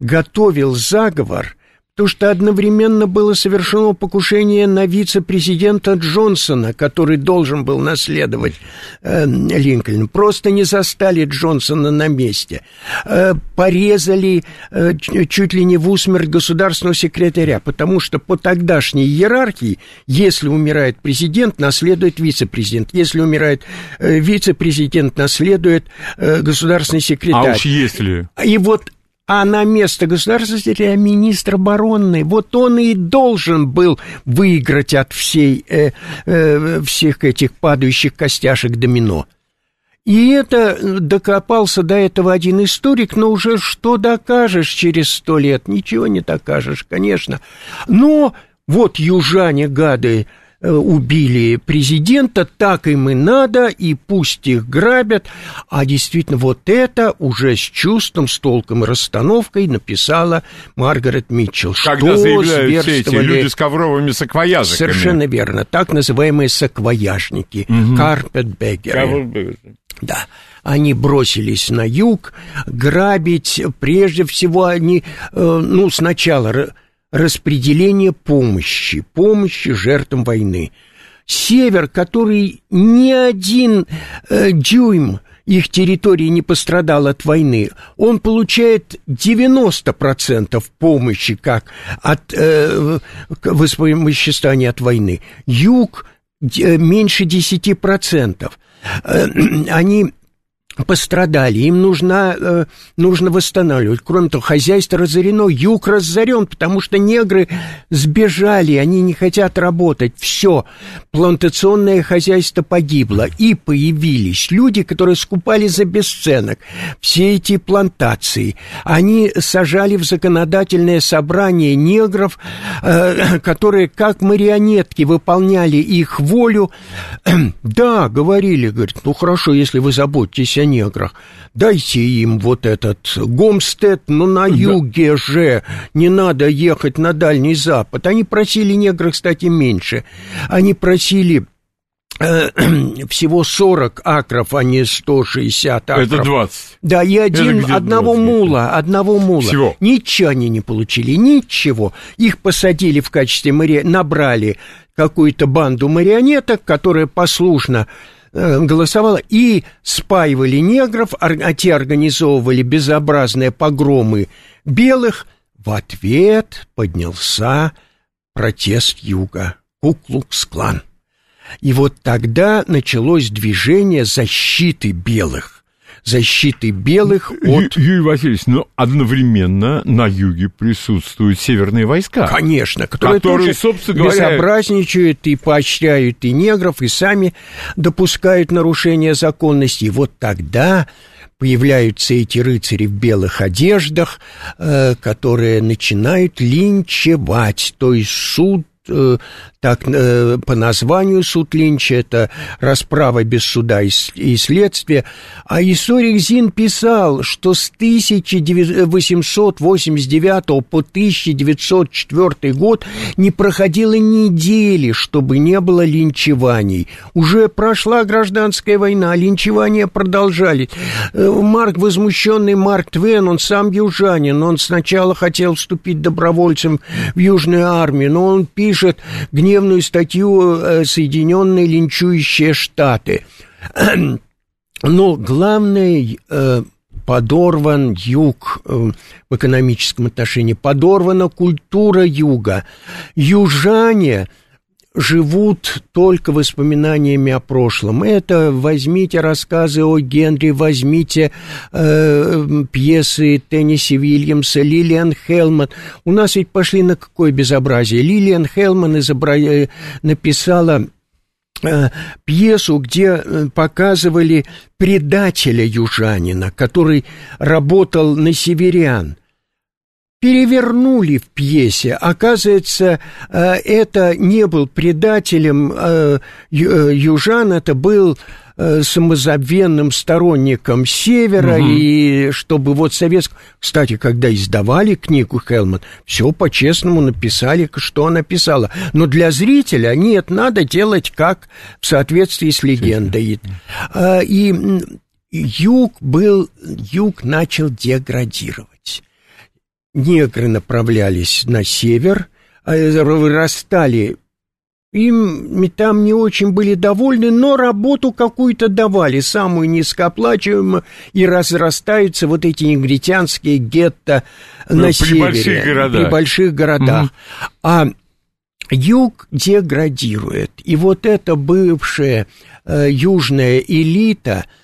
готовил заговор то, что одновременно было совершено покушение на вице-президента Джонсона, который должен был наследовать э, Линкольна. Просто не застали Джонсона на месте. Э, порезали э, чуть ли не в усмерть государственного секретаря, потому что по тогдашней иерархии, если умирает президент, наследует вице-президент. Если умирает э, вице-президент, наследует э, государственный секретарь. А уж если... И вот а на место государственного секретаря министр обороны. Вот он и должен был выиграть от всей, э, э, всех этих падающих костяшек домино. И это докопался до этого один историк, но уже что докажешь через сто лет? Ничего не докажешь, конечно. Но вот южане, гады, Э, убили президента, так им и надо, и пусть их грабят. А действительно, вот это уже с чувством, с толком и расстановкой написала Маргарет Митчелл. Когда что заявляют все эти люди с ковровыми саквояжиками. Совершенно верно. Так называемые саквояжники. Угу. Карпетбегеры. Да, они бросились на юг грабить. Прежде всего они, э, ну, сначала распределение помощи, помощи жертвам войны. Север, который ни один э, дюйм их территории не пострадал от войны, он получает 90% помощи как от э, воспомоществования от войны. Юг э, меньше 10%. Э, они пострадали, им нужно, э, нужно восстанавливать. Кроме того, хозяйство разорено, юг разорен, потому что негры сбежали, они не хотят работать. Все, плантационное хозяйство погибло. И появились люди, которые скупали за бесценок все эти плантации. Они сажали в законодательное собрание негров, э, которые как марионетки выполняли их волю. Да, говорили, говорит, ну хорошо, если вы заботитесь о неграх. Дайте им вот этот Гомстед, но на юге же, не надо ехать на Дальний Запад. Они просили негров, кстати, меньше. Они просили э, всего 40 акров, а не 160 акров. Это 20. Да, и один, одного 20. мула, одного мула. Всего. Ничего они не получили, ничего. Их посадили в качестве мари... набрали какую-то банду марионеток, которая послушно голосовала, и спаивали негров, а те организовывали безобразные погромы белых. В ответ поднялся протест юга, Куклукс-клан. И вот тогда началось движение защиты белых защиты белых от... Юрий Васильевич, но одновременно на юге присутствуют северные войска. Конечно, которые, которые тоже собственно говоря... безобразничают и поощряют и негров, и сами допускают нарушения законности. И вот тогда появляются эти рыцари в белых одеждах, э, которые начинают линчевать, то есть суд э, так э, по названию суд Линча, это расправа без суда и, и следствия. А историк Зин писал, что с 1889 по 1904 год не проходило недели, чтобы не было линчеваний. Уже прошла гражданская война, линчевания продолжались. Э, Марк, возмущенный Марк Твен, он сам южанин, он сначала хотел вступить добровольцем в Южную армию, но он пишет гнев ежедневную статью э, «Соединенные линчующие Штаты». Но главное, э, подорван юг э, в экономическом отношении, подорвана культура юга. Южане – живут только воспоминаниями о прошлом. Это возьмите рассказы о Генри, возьмите э, пьесы Тенниси Вильямса, Лилиан Хелман. У нас ведь пошли на какое безобразие. Лилиан Хелман изобра... Э, написала э, пьесу, где э, показывали предателя южанина, который работал на северян – перевернули в пьесе. Оказывается, э, это не был предателем э, э, южан, это был самозабвенным сторонником Севера, угу. и чтобы вот советскую... Кстати, когда издавали книгу Хелман, все по-честному написали, что она писала. Но для зрителя нет, надо делать как в соответствии с легендой. И юг был, юг начал деградировать негры направлялись на север, а вырастали им там не очень были довольны, но работу какую-то давали, самую низкооплачиваемую, и разрастаются вот эти негритянские гетто ну, на при севере. Больших городах. При больших городах. Угу. А юг деградирует. И вот эта бывшая э, южная элита –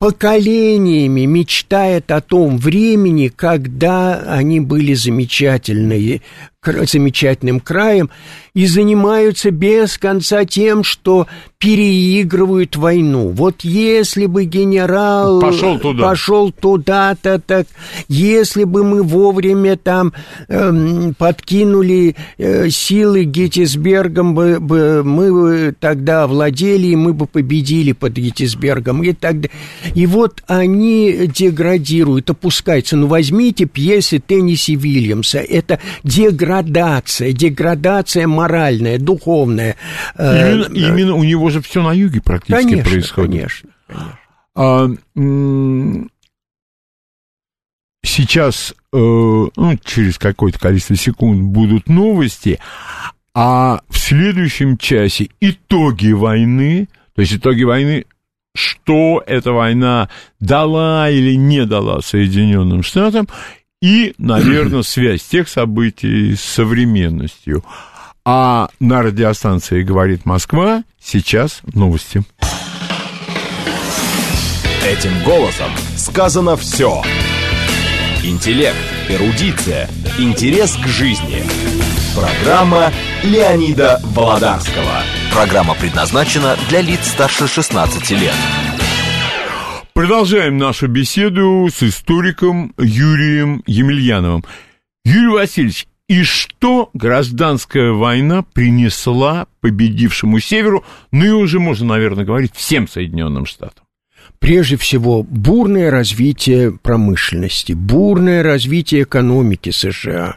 поколениями мечтает о том времени, когда они были замечательные, замечательным краем и занимаются без конца тем, что переигрывают войну. Вот если бы генерал пошел туда, пошел туда-то, так если бы мы вовремя там эм, подкинули э, силы Геттисбергом, бы, бы, мы бы тогда владели, и мы бы победили под Геттисбергом. И, тогда... и вот они деградируют, опускаются. Ну, возьмите пьесы Тенниси Вильямса. Это деградация, деградация моральная, духовная. Э, именно, э, именно у него же все на юге практически конечно, происходит. Конечно, конечно. А, сейчас, э, ну, через какое-то количество секунд будут новости, а в следующем часе итоги войны, то есть итоги войны, что эта война дала или не дала Соединенным Штатам, и, наверное, связь тех событий с современностью. А на радиостанции «Говорит Москва» сейчас новости. Этим голосом сказано все. Интеллект, эрудиция, интерес к жизни. Программа Леонида Володарского. Программа предназначена для лиц старше 16 лет. Продолжаем нашу беседу с историком Юрием Емельяновым. Юрий Васильевич, и что гражданская война принесла победившему Северу, ну и уже можно, наверное, говорить, всем Соединенным Штатам? Прежде всего, бурное развитие промышленности, бурное развитие экономики США.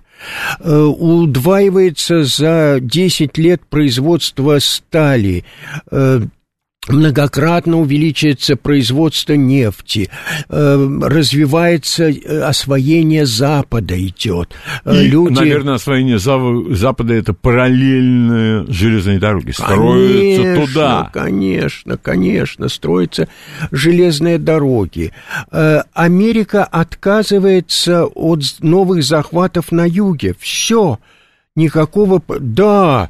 Э, удваивается за 10 лет производство стали, э, многократно увеличивается производство нефти, э, развивается э, освоение Запада идет. Э, И, Люди... наверное, освоение Запада это параллельные железные дороги. Строятся конечно, туда. Конечно, конечно, строятся железные дороги. Америка отказывается от новых захватов на юге. Все. Никакого... Да,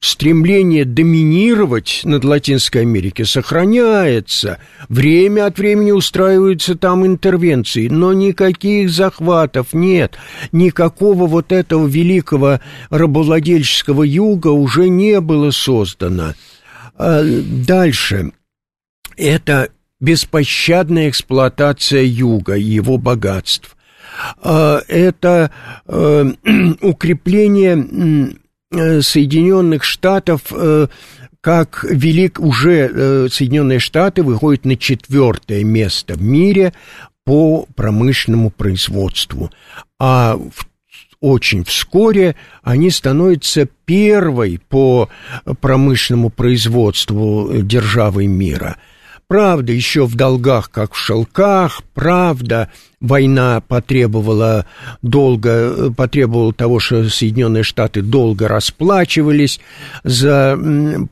стремление доминировать над Латинской Америкой сохраняется. Время от времени устраиваются там интервенции, но никаких захватов нет. Никакого вот этого великого рабовладельческого юга уже не было создано. А дальше. Это беспощадная эксплуатация юга и его богатств. А это э, укрепление Соединенных Штатов э, как велик уже э, Соединенные Штаты выходят на четвертое место в мире по промышленному производству, а в очень вскоре они становятся первой по промышленному производству державой мира – Правда, еще в долгах, как в шелках, правда, война потребовала долго, потребовала того, что Соединенные Штаты долго расплачивались за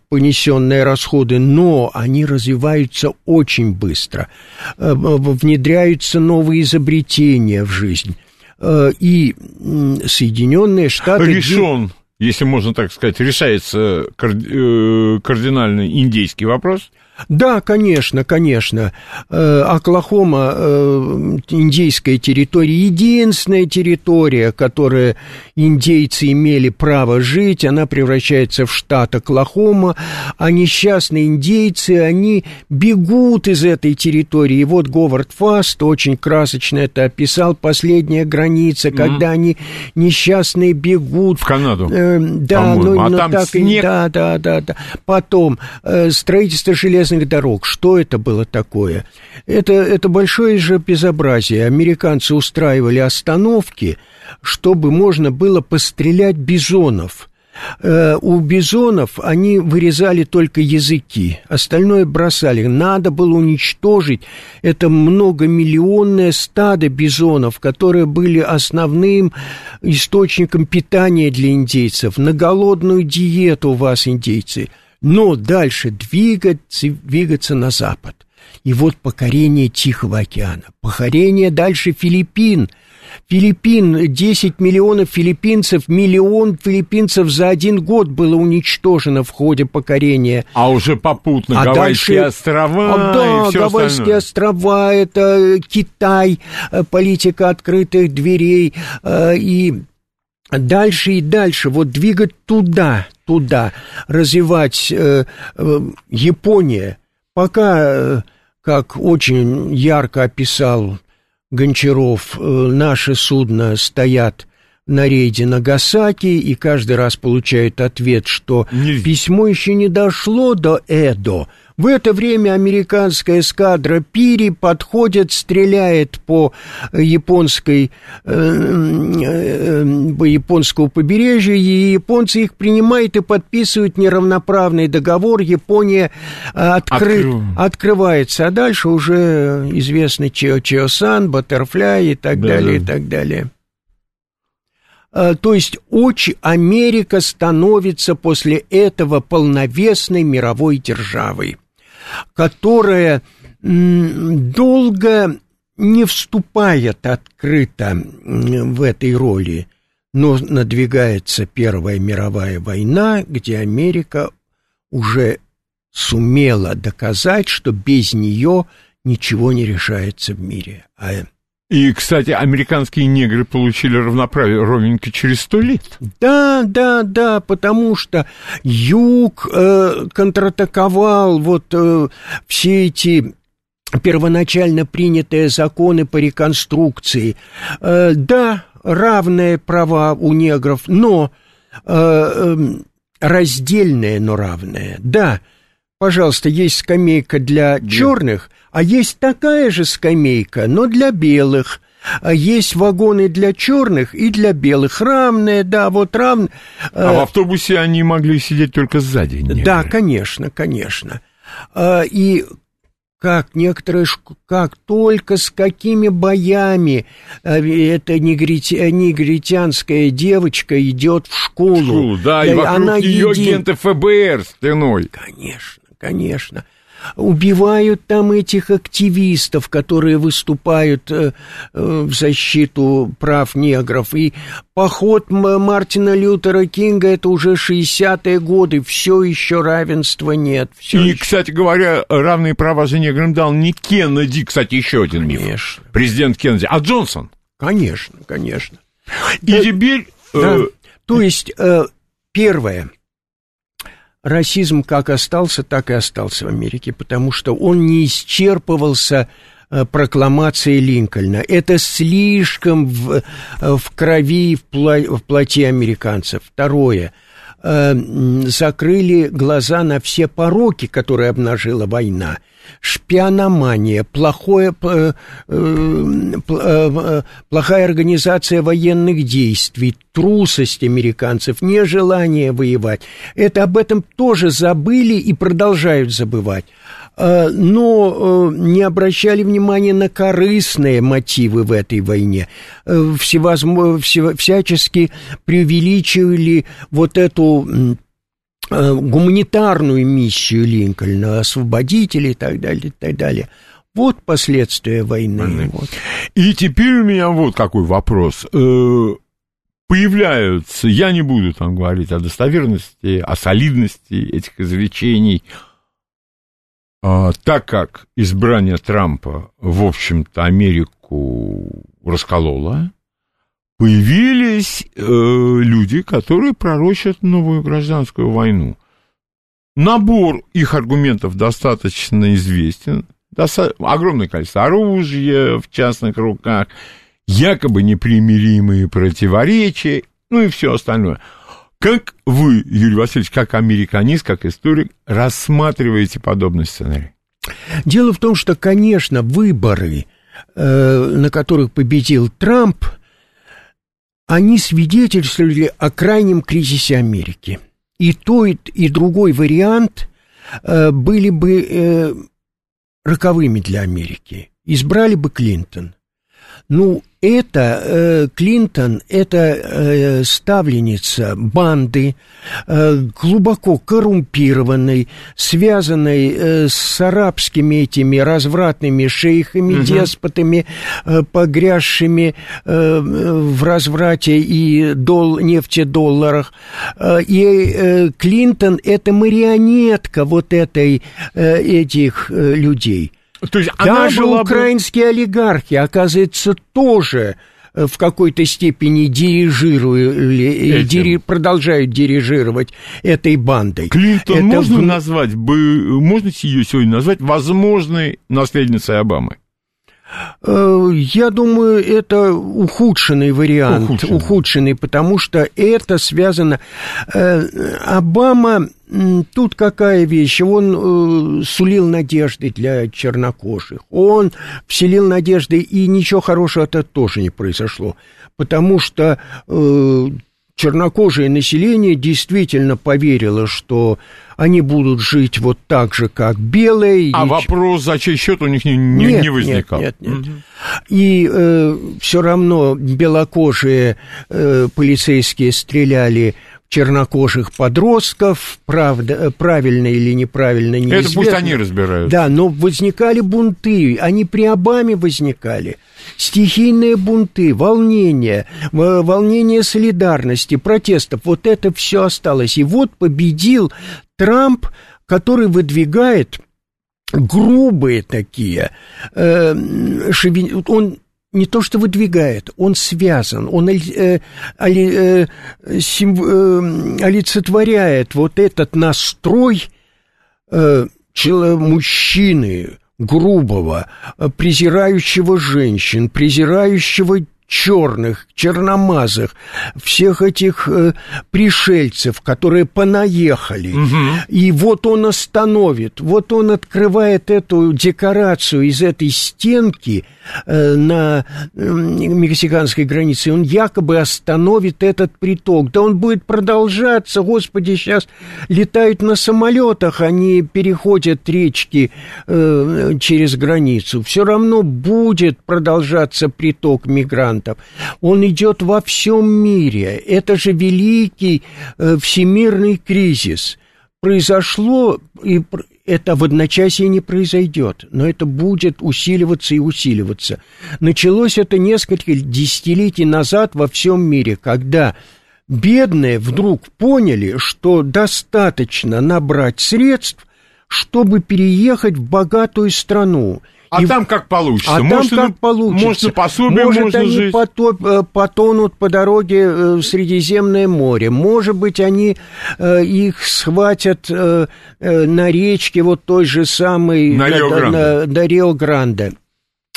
понесенные расходы, но они развиваются очень быстро, э, внедряются новые изобретения в жизнь. Э, и Соединенные Штаты... Решен, если можно так сказать, решается э, кардинальный индейский вопрос – да, конечно, конечно. Э, Оклахома, э, индейская территория, единственная территория, которая индейцы имели право жить, она превращается в штат Оклахома, а несчастные индейцы, они бегут из этой территории. И вот Говард Фаст очень красочно это описал, последняя граница, mm-hmm. когда они несчастные бегут. В Канаду, э, Да, ну, а ну, там так, снег. Да, да, да, да. Потом э, строительство железных железных дорог. Что это было такое? Это, это большое же безобразие. Американцы устраивали остановки, чтобы можно было пострелять бизонов. Э, у бизонов они вырезали только языки, остальное бросали. Надо было уничтожить это многомиллионное стадо бизонов, которые были основным источником питания для индейцев. На голодную диету у вас, индейцы – но дальше двигаться, двигаться на запад. И вот покорение Тихого океана, покорение дальше Филиппин. Филиппин, 10 миллионов филиппинцев, миллион филиппинцев за один год было уничтожено в ходе покорения. А уже попутно а Гавайские дальше, острова а, да, и все Гавайские остальное. острова, это Китай, э, политика открытых дверей э, и дальше и дальше, вот двигать туда, туда, развивать э, э, Япония, пока, э, как очень ярко описал Гончаров, э, наши судна стоят на рейде Нагасаки и каждый раз получают ответ, что письмо еще не дошло до Эдо, в это время американская эскадра Пири подходит, стреляет по японской, э, э, по японскому побережью, и японцы их принимают и подписывают неравноправный договор. Япония э, открыт, Открыл. открывается, а дальше уже известно Чио Чио-сан, Баттерфляй и так да, далее, да. и так далее. То есть очень Америка становится после этого полновесной мировой державой которая долго не вступает открыто в этой роли, но надвигается Первая мировая война, где Америка уже сумела доказать, что без нее ничего не решается в мире. А и, кстати, американские негры получили равноправие ровненько через сто лет. Да, да, да, потому что Юг э, контратаковал вот э, все эти первоначально принятые законы по реконструкции. Э, да, равные права у негров, но э, э, раздельные, но равные. Да, пожалуйста, есть скамейка для да. черных, а есть такая же скамейка, но для белых. А есть вагоны для черных и для белых. Равные, да, вот равные. А в автобусе они могли сидеть только сзади. Негры. Да, конечно, конечно. А, и как некоторые, как только с какими боями а, эта негрити, негритянская девочка идет в школу. В школу, да, и вокруг она нее един... агенты ФБР стеной. Конечно, конечно убивают там этих активистов, которые выступают э, э, в защиту прав негров. И поход Мартина Лютера Кинга это уже 60-е годы, все еще равенства нет. Все и, еще... кстати говоря, равные права за неграм дал не Кеннеди, кстати, еще один миф. Конечно. Президент Кеннеди, а Джонсон. Конечно, конечно. И да, теперь... Да. Э... То есть, э, первое, расизм как остался, так и остался в Америке, потому что он не исчерпывался э, прокламацией Линкольна. Это слишком в, э, в крови, в, пла, в плоти американцев. Второе – закрыли глаза на все пороки, которые обнажила война. Шпиономания, плохое, э, э, плохая организация военных действий, трусость американцев, нежелание воевать. Это об этом тоже забыли и продолжают забывать. Э, но э, не обращали внимания на корыстные мотивы в этой войне. Э, всевозможно, всячески преувеличивали вот эту гуманитарную миссию Линкольна, освободителей и так далее, и так далее. Вот последствия войны. войны. Вот. И теперь у меня вот какой вопрос. Появляются, я не буду там говорить о достоверности, о солидности этих изречений, а, так как избрание Трампа, в общем-то, Америку раскололо, появились э, люди, которые пророчат новую гражданскую войну. Набор их аргументов достаточно известен. Доста- огромное количество оружия в частных руках, якобы непримиримые противоречия, ну и все остальное – как вы, Юрий Васильевич, как американист, как историк, рассматриваете подобный сценарий? Дело в том, что, конечно, выборы, э, на которых победил Трамп, они свидетельствовали о крайнем кризисе Америки. И тот, и другой вариант э, были бы э, роковыми для Америки. Избрали бы Клинтон. Ну, это э, Клинтон, это э, ставленница банды, э, глубоко коррумпированной, связанной э, с арабскими этими развратными шейхами, угу. деспотами, э, погрязшими э, в разврате и дол, нефтедолларах. Э, и э, Клинтон это марионетка вот этой, э, этих э, людей. То есть она Даже жила украинские олигархи, оказывается, тоже э, в какой-то степени дирижировали, дири, продолжают дирижировать этой бандой. Клинтон Это можно в... назвать, бы, можно ее сегодня назвать возможной наследницей Обамы? Э, я думаю, это ухудшенный вариант, ухудшенный, ухудшенный потому что это связано... Э, Обама, тут какая вещь, он э, сулил надежды для чернокожих, он вселил надежды, и ничего хорошего это тоже не произошло, потому что чернокожее население действительно поверило, что они будут жить вот так же, как белые. А и... вопрос, за чей счет у них не, не, нет, не возникал? Нет, нет, нет. Угу. И э, все равно белокожие э, полицейские стреляли чернокожих подростков, правда, э, правильно или неправильно, неизвестно. Это пусть они разбирают. Да, но возникали бунты, они при Обаме возникали. Стихийные бунты, волнения, волнение солидарности, протестов, вот это все осталось. И вот победил Трамп, который выдвигает грубые такие, э, шовин... он не то что выдвигает, он связан, он э, э, сим, э, олицетворяет вот этот настрой э, мужчины грубого, презирающего женщин, презирающего черных, черномазых, всех этих э, пришельцев, которые понаехали. Угу. И вот он остановит, вот он открывает эту декорацию из этой стенки э, на э, мексиканской границе, он якобы остановит этот приток. Да он будет продолжаться, господи, сейчас летают на самолетах, они переходят речки э, через границу. Все равно будет продолжаться приток мигрантов мигрантов. Он идет во всем мире. Это же великий э, всемирный кризис. Произошло, и это в одночасье не произойдет, но это будет усиливаться и усиливаться. Началось это несколько десятилетий назад во всем мире, когда бедные вдруг поняли, что достаточно набрать средств, чтобы переехать в богатую страну – а и... там как получится? А может, там как получится? Может, на пособие может, можно они жить? Потоп, э, потонут по дороге э, в Средиземное море. Может быть, они э, их схватят э, э, на речке вот той же самой... На Рио-Гранде. На, Рио-Гранде.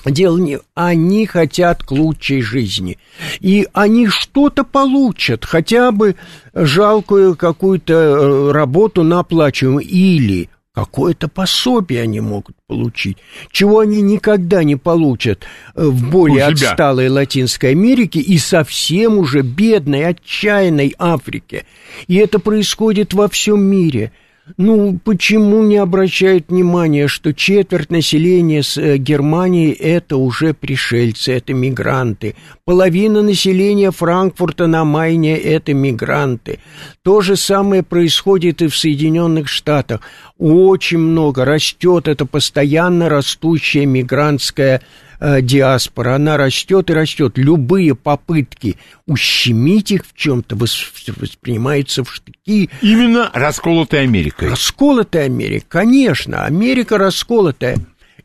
Дело не... Они хотят к лучшей жизни. И они что-то получат, хотя бы жалкую какую-то работу на оплачиваемую. Или Какое-то пособие они могут получить, чего они никогда не получат э, в более отсталой Латинской Америке и совсем уже бедной, отчаянной Африке. И это происходит во всем мире. Ну, почему не обращают внимания, что четверть населения с э, Германии – это уже пришельцы, это мигранты. Половина населения Франкфурта на Майне – это мигранты. То же самое происходит и в Соединенных Штатах. Очень много растет это постоянно растущая мигрантская диаспора, она растет и растет. Любые попытки ущемить их в чем-то воспринимаются в штыки. Именно расколотая Америка. Расколотая Америка, конечно. Америка расколотая.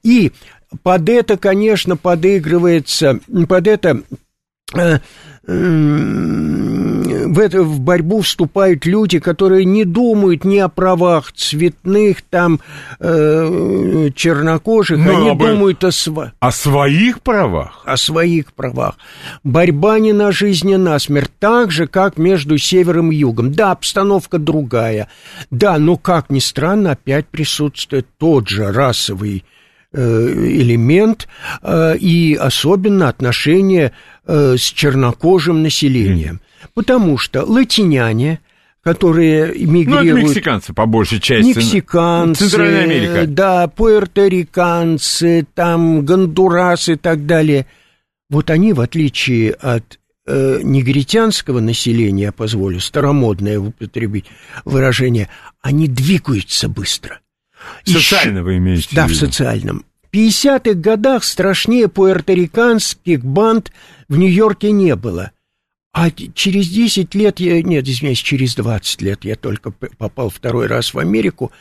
И под это, конечно, подыгрывается, под это э, в, это, в борьбу вступают люди, которые не думают ни о правах цветных, там, э, чернокожих, Но они об... думают о, св... о своих правах. О своих правах. Борьба не на жизнь, а на смерть, так же, как между севером и югом. Да, обстановка другая. Да, но, как ни странно, опять присутствует тот же расовый элемент э, и особенно отношение Э, с чернокожим населением. Mm. Потому что латиняне, которые мигрируют... Ну, это мексиканцы, по большей части. Мексиканцы. Центральная Америка. Да, пуэрториканцы, там, гондурасы и так далее. Вот они, в отличие от э, негритянского населения, позволю старомодное употребить выражение, они двигаются быстро. Социально вы имеете Да, в социальном. В 50-х годах страшнее пуэрториканских банд в Нью-Йорке не было. А через 10 лет, я, нет, извиняюсь, через 20 лет я только попал второй раз в Америку,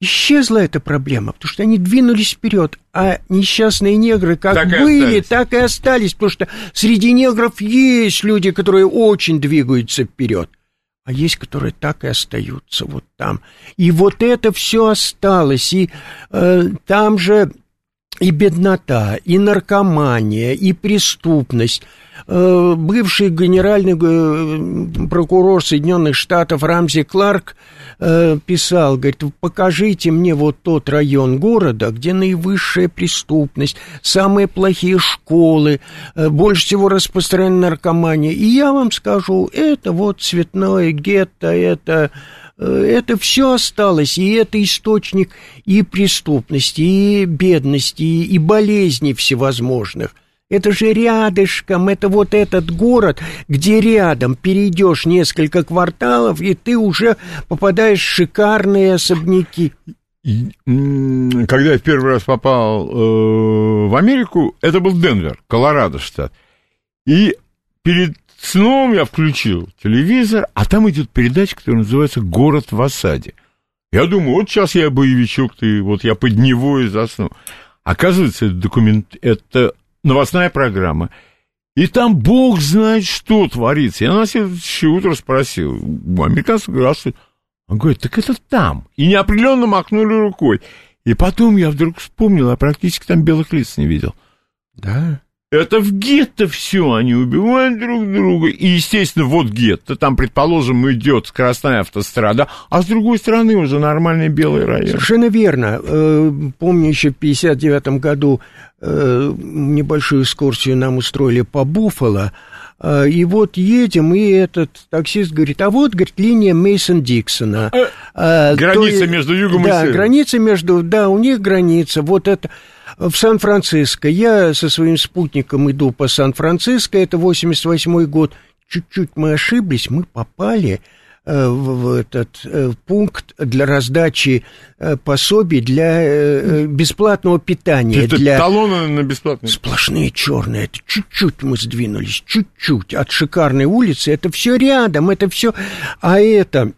исчезла эта проблема, потому что они двинулись вперед, а несчастные негры как так были, так и остались, потому что среди негров есть люди, которые очень двигаются вперед, а есть, которые так и остаются вот там. И вот это все осталось, и э, там же и беднота, и наркомания, и преступность. Э, бывший генеральный э, прокурор Соединенных Штатов Рамзи Кларк э, писал, говорит, покажите мне вот тот район города, где наивысшая преступность, самые плохие школы, больше всего распространена наркомания. И я вам скажу, это вот цветное гетто, это это все осталось, и это источник и преступности, и бедности, и болезней всевозможных. Это же рядышком, это вот этот город, где рядом перейдешь несколько кварталов, и ты уже попадаешь в шикарные особняки. Когда я первый раз попал э, в Америку, это был Денвер, Колорадо штат. И перед Сном я включил телевизор, а там идет передача, которая называется «Город в осаде». Я думаю, вот сейчас я боевичок, ты, вот я под него и засну. Оказывается, это документ, это новостная программа. И там бог знает, что творится. Я на следующее утро спросил, американцы говорят, что... Он говорит, так это там. И неопределенно махнули рукой. И потом я вдруг вспомнил, а практически там белых лиц не видел. Да. Это в гетто все, они убивают друг друга. И, естественно, вот гетто, там, предположим, идет скоростная автострада, а с другой стороны уже нормальный белый район. Совершенно верно. Э, помню, еще в 59 году э, небольшую экскурсию нам устроили по Буффало, э, и вот едем, и этот таксист говорит, а вот, говорит, линия Мейсон Диксона. Граница между югом да, и севером. Да, граница между, да, у них граница, вот это в Сан-Франциско. Я со своим спутником иду по Сан-Франциско, это 88 год. Чуть-чуть мы ошиблись, мы попали э, в этот э, пункт для раздачи э, пособий для бесплатного питания. Это для... талоны на бесплатное. Сплошные черные. Это чуть-чуть мы сдвинулись, чуть-чуть от шикарной улицы. Это все рядом, это все. А это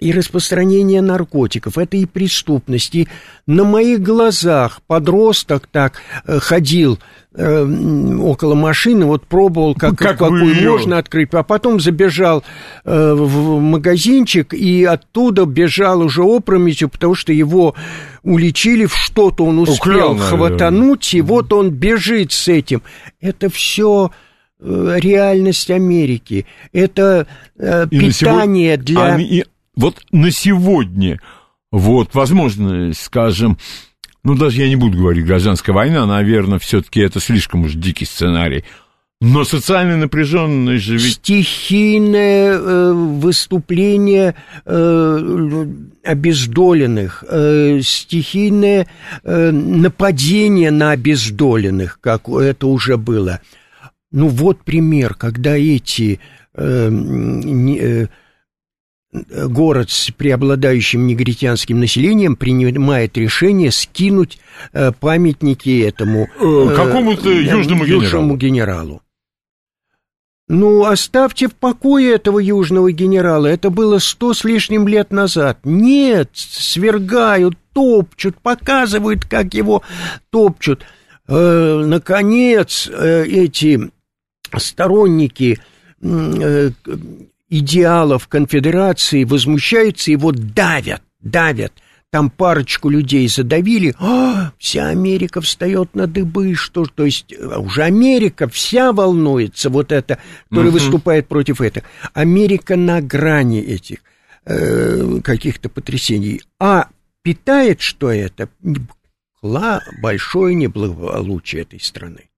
и распространение наркотиков, это и преступность. И на моих глазах подросток так э, ходил э, около машины, вот пробовал, как, как какую ее? можно открыть, а потом забежал э, в магазинчик и оттуда бежал уже опрометью, потому что его уличили в что-то, он успел Украл, хватануть, и вот он бежит с этим. Это все э, реальность Америки. Это э, питание сегодня... для... Они, вот на сегодня, вот, возможно, скажем, ну, даже я не буду говорить гражданская война, наверное, все-таки это слишком уж дикий сценарий. Но социальная напряженность же ведь... Стихийное э, выступление э, обездоленных, э, стихийное э, нападение на обездоленных, как это уже было. Ну вот пример, когда эти... Э, не, э, город с преобладающим негритянским населением принимает решение скинуть э, памятники этому э, какому-то э, южному, южному генералу. генералу. Ну, оставьте в покое этого южного генерала. Это было сто с лишним лет назад. Нет, свергают, топчут, показывают, как его топчут. Э, наконец, э, эти сторонники э, идеалов конфедерации возмущаются, его давят, давят. Там парочку людей задавили, а, вся Америка встает на дыбы, что, то есть а уже Америка вся волнуется, вот это, который угу. выступает против этого. Америка на грани этих э, каких-то потрясений. А питает что это? Большое неблагополучие этой страны.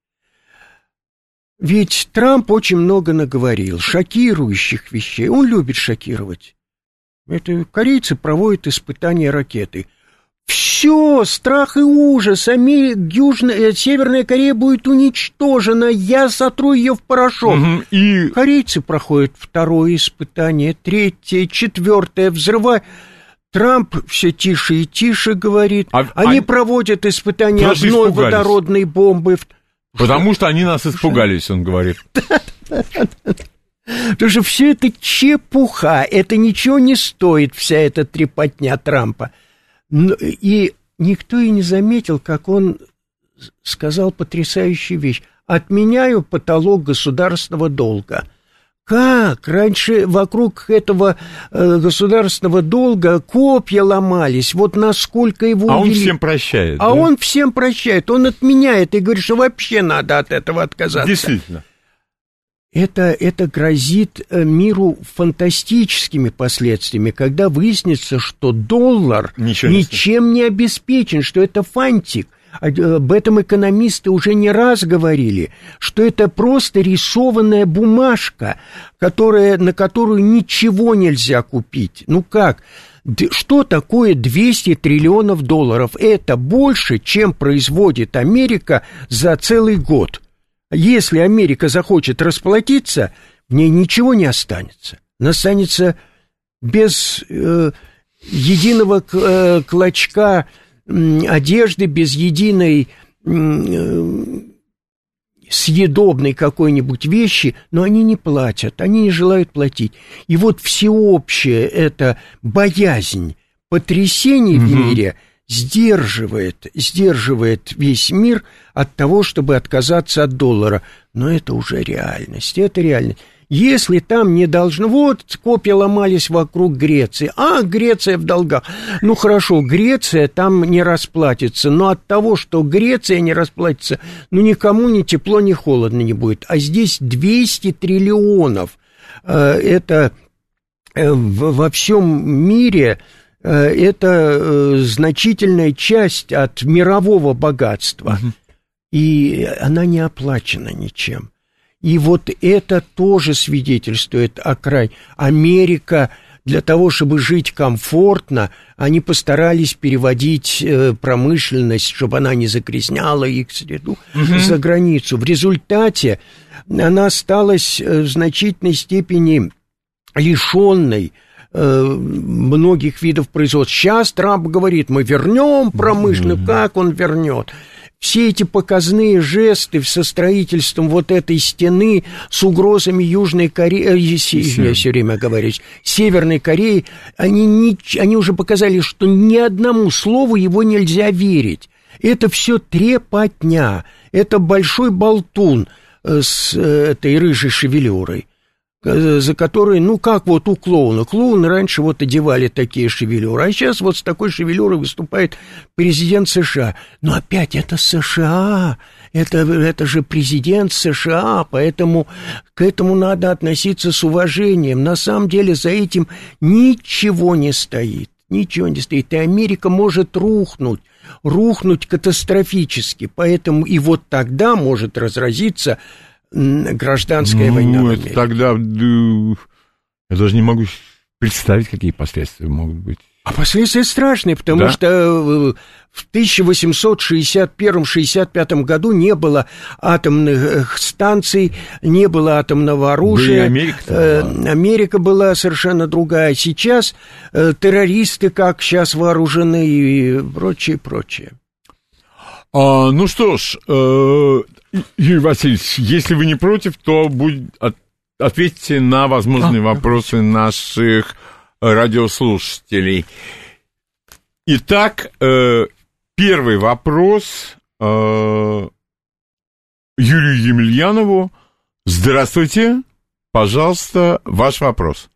Ведь Трамп очень много наговорил, шокирующих вещей. Он любит шокировать. Это корейцы проводят испытания ракеты. Все, страх и ужас, Америка, Южная, э, Северная Корея будет уничтожена, я сотру ее в порошок. Угу, и... Корейцы проходят второе испытание, третье, четвертое, взрывают. Трамп все тише и тише говорит. А, Они а... проводят испытания одной испугались. водородной бомбы, Потому что они нас испугались, он говорит. Потому что все это чепуха, это ничего не стоит, вся эта трепотня Трампа. И никто и не заметил, как он сказал потрясающую вещь. Отменяю потолок государственного долга – как? Раньше вокруг этого э, государственного долга копья ломались. Вот насколько его А увели. он всем прощает. А да? он всем прощает. Он отменяет и говорит, что вообще надо от этого отказаться. Действительно. Это, это грозит э, миру фантастическими последствиями, когда выяснится, что доллар Ничего ничем не, не обеспечен, что это фантик. А, э, об этом экономисты уже не раз говорили, что это просто рисованная бумажка, которая, на которую ничего нельзя купить. Ну как? Что такое 200 триллионов долларов? Это больше, чем производит Америка за целый год. Если Америка захочет расплатиться, в ней ничего не останется. Она останется без э, единого э, клочка одежды, без единой э, съедобной какой-нибудь вещи, но они не платят, они не желают платить. И вот всеобщая эта боязнь потрясений в мире сдерживает, сдерживает весь мир от того, чтобы отказаться от доллара. Но это уже реальность, это реальность. Если там не должно... Вот копья ломались вокруг Греции. А, Греция в долгах. Ну, хорошо, Греция там не расплатится. Но от того, что Греция не расплатится, ну, никому ни тепло, ни холодно не будет. А здесь 200 триллионов. Э, это э, во всем мире э, это значительная часть от мирового богатства. И она не оплачена ничем. И вот это тоже свидетельствует о край. Америка для того, чтобы жить комфортно, они постарались переводить э, промышленность, чтобы она не загрязняла их среду угу. за границу. В результате она осталась э, в значительной степени лишенной э, многих видов производства. Сейчас Трамп говорит, мы вернем промышленность, как он вернет? Все эти показные жесты со строительством вот этой стены с угрозами Южной Кореи, э, я все время говорю, Северной Кореи, они, не, они уже показали, что ни одному слову его нельзя верить. Это все трепотня, это большой болтун э, с э, этой рыжей шевелюрой. Э, за которые, ну, как вот у клоуна. Клоуны раньше вот одевали такие шевелюры, а сейчас вот с такой шевелюрой выступает президент США. Но опять это США, это, это же президент США, поэтому к этому надо относиться с уважением. На самом деле за этим ничего не стоит, ничего не стоит. И Америка может рухнуть, рухнуть катастрофически, поэтому и вот тогда может разразиться гражданская ну, война. Это тогда я даже не могу представить, какие последствия могут быть. А последствия страшные, потому да? что э, в 1861-65 году не было атомных станций, не было атомного оружия. Да Америка, э, Америка была совершенно другая. Сейчас э, террористы как сейчас вооружены и прочее, прочее. А, ну что ж, э, Юрий Васильевич, если вы не против, то будет, от, ответьте на возможные а, вопросы наших радиослушателей. Итак, э, первый вопрос э, Юрию Емельянову. Здравствуйте, пожалуйста, ваш вопрос.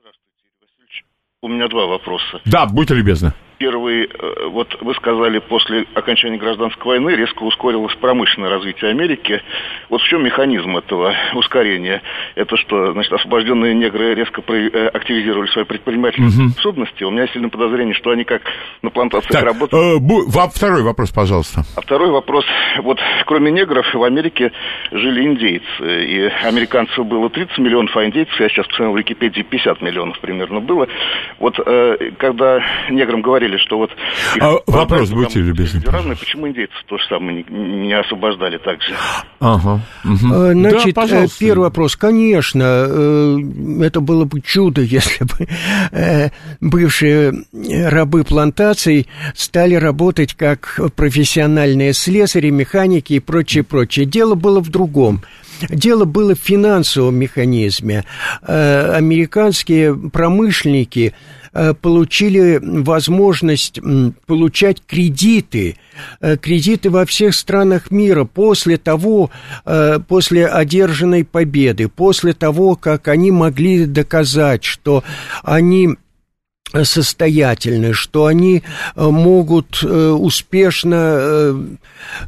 Здравствуйте, Юрий Васильевич. У меня два вопроса. Да, будьте любезны. Первый, э, вот вы сказали, после окончания гражданской войны резко ускорилось промышленное развитие Америки. Вот в чем механизм этого ускорения? Это что, значит, освобожденные негры резко э, активизировали свои предпринимательские угу. способности? У меня сильное подозрение, что они как на плантациях так, работают. Э, второй вопрос, пожалуйста. А второй вопрос. Вот кроме негров в Америке жили индейцы. И американцев было 30 миллионов, а индейцев, я сейчас посмотрел в Википедии, 50 миллионов примерно было. Вот э, когда неграм говорили, говорили, что вот... А, вопрос, будьте любезны. Равны, почему индейцев то же самое не, не освобождали так же? Ага. Угу. Значит, да, э, первый вопрос. Конечно, э, это было бы чудо, если бы бывшие рабы плантаций стали работать как профессиональные слесари, механики и прочее, прочее. Дело было в другом. Дело было в финансовом механизме. Американские промышленники получили возможность получать кредиты, э, кредиты во всех странах мира после того, э, после одержанной победы, после того, как они могли доказать, что они состоятельны, что они э, могут э, успешно э,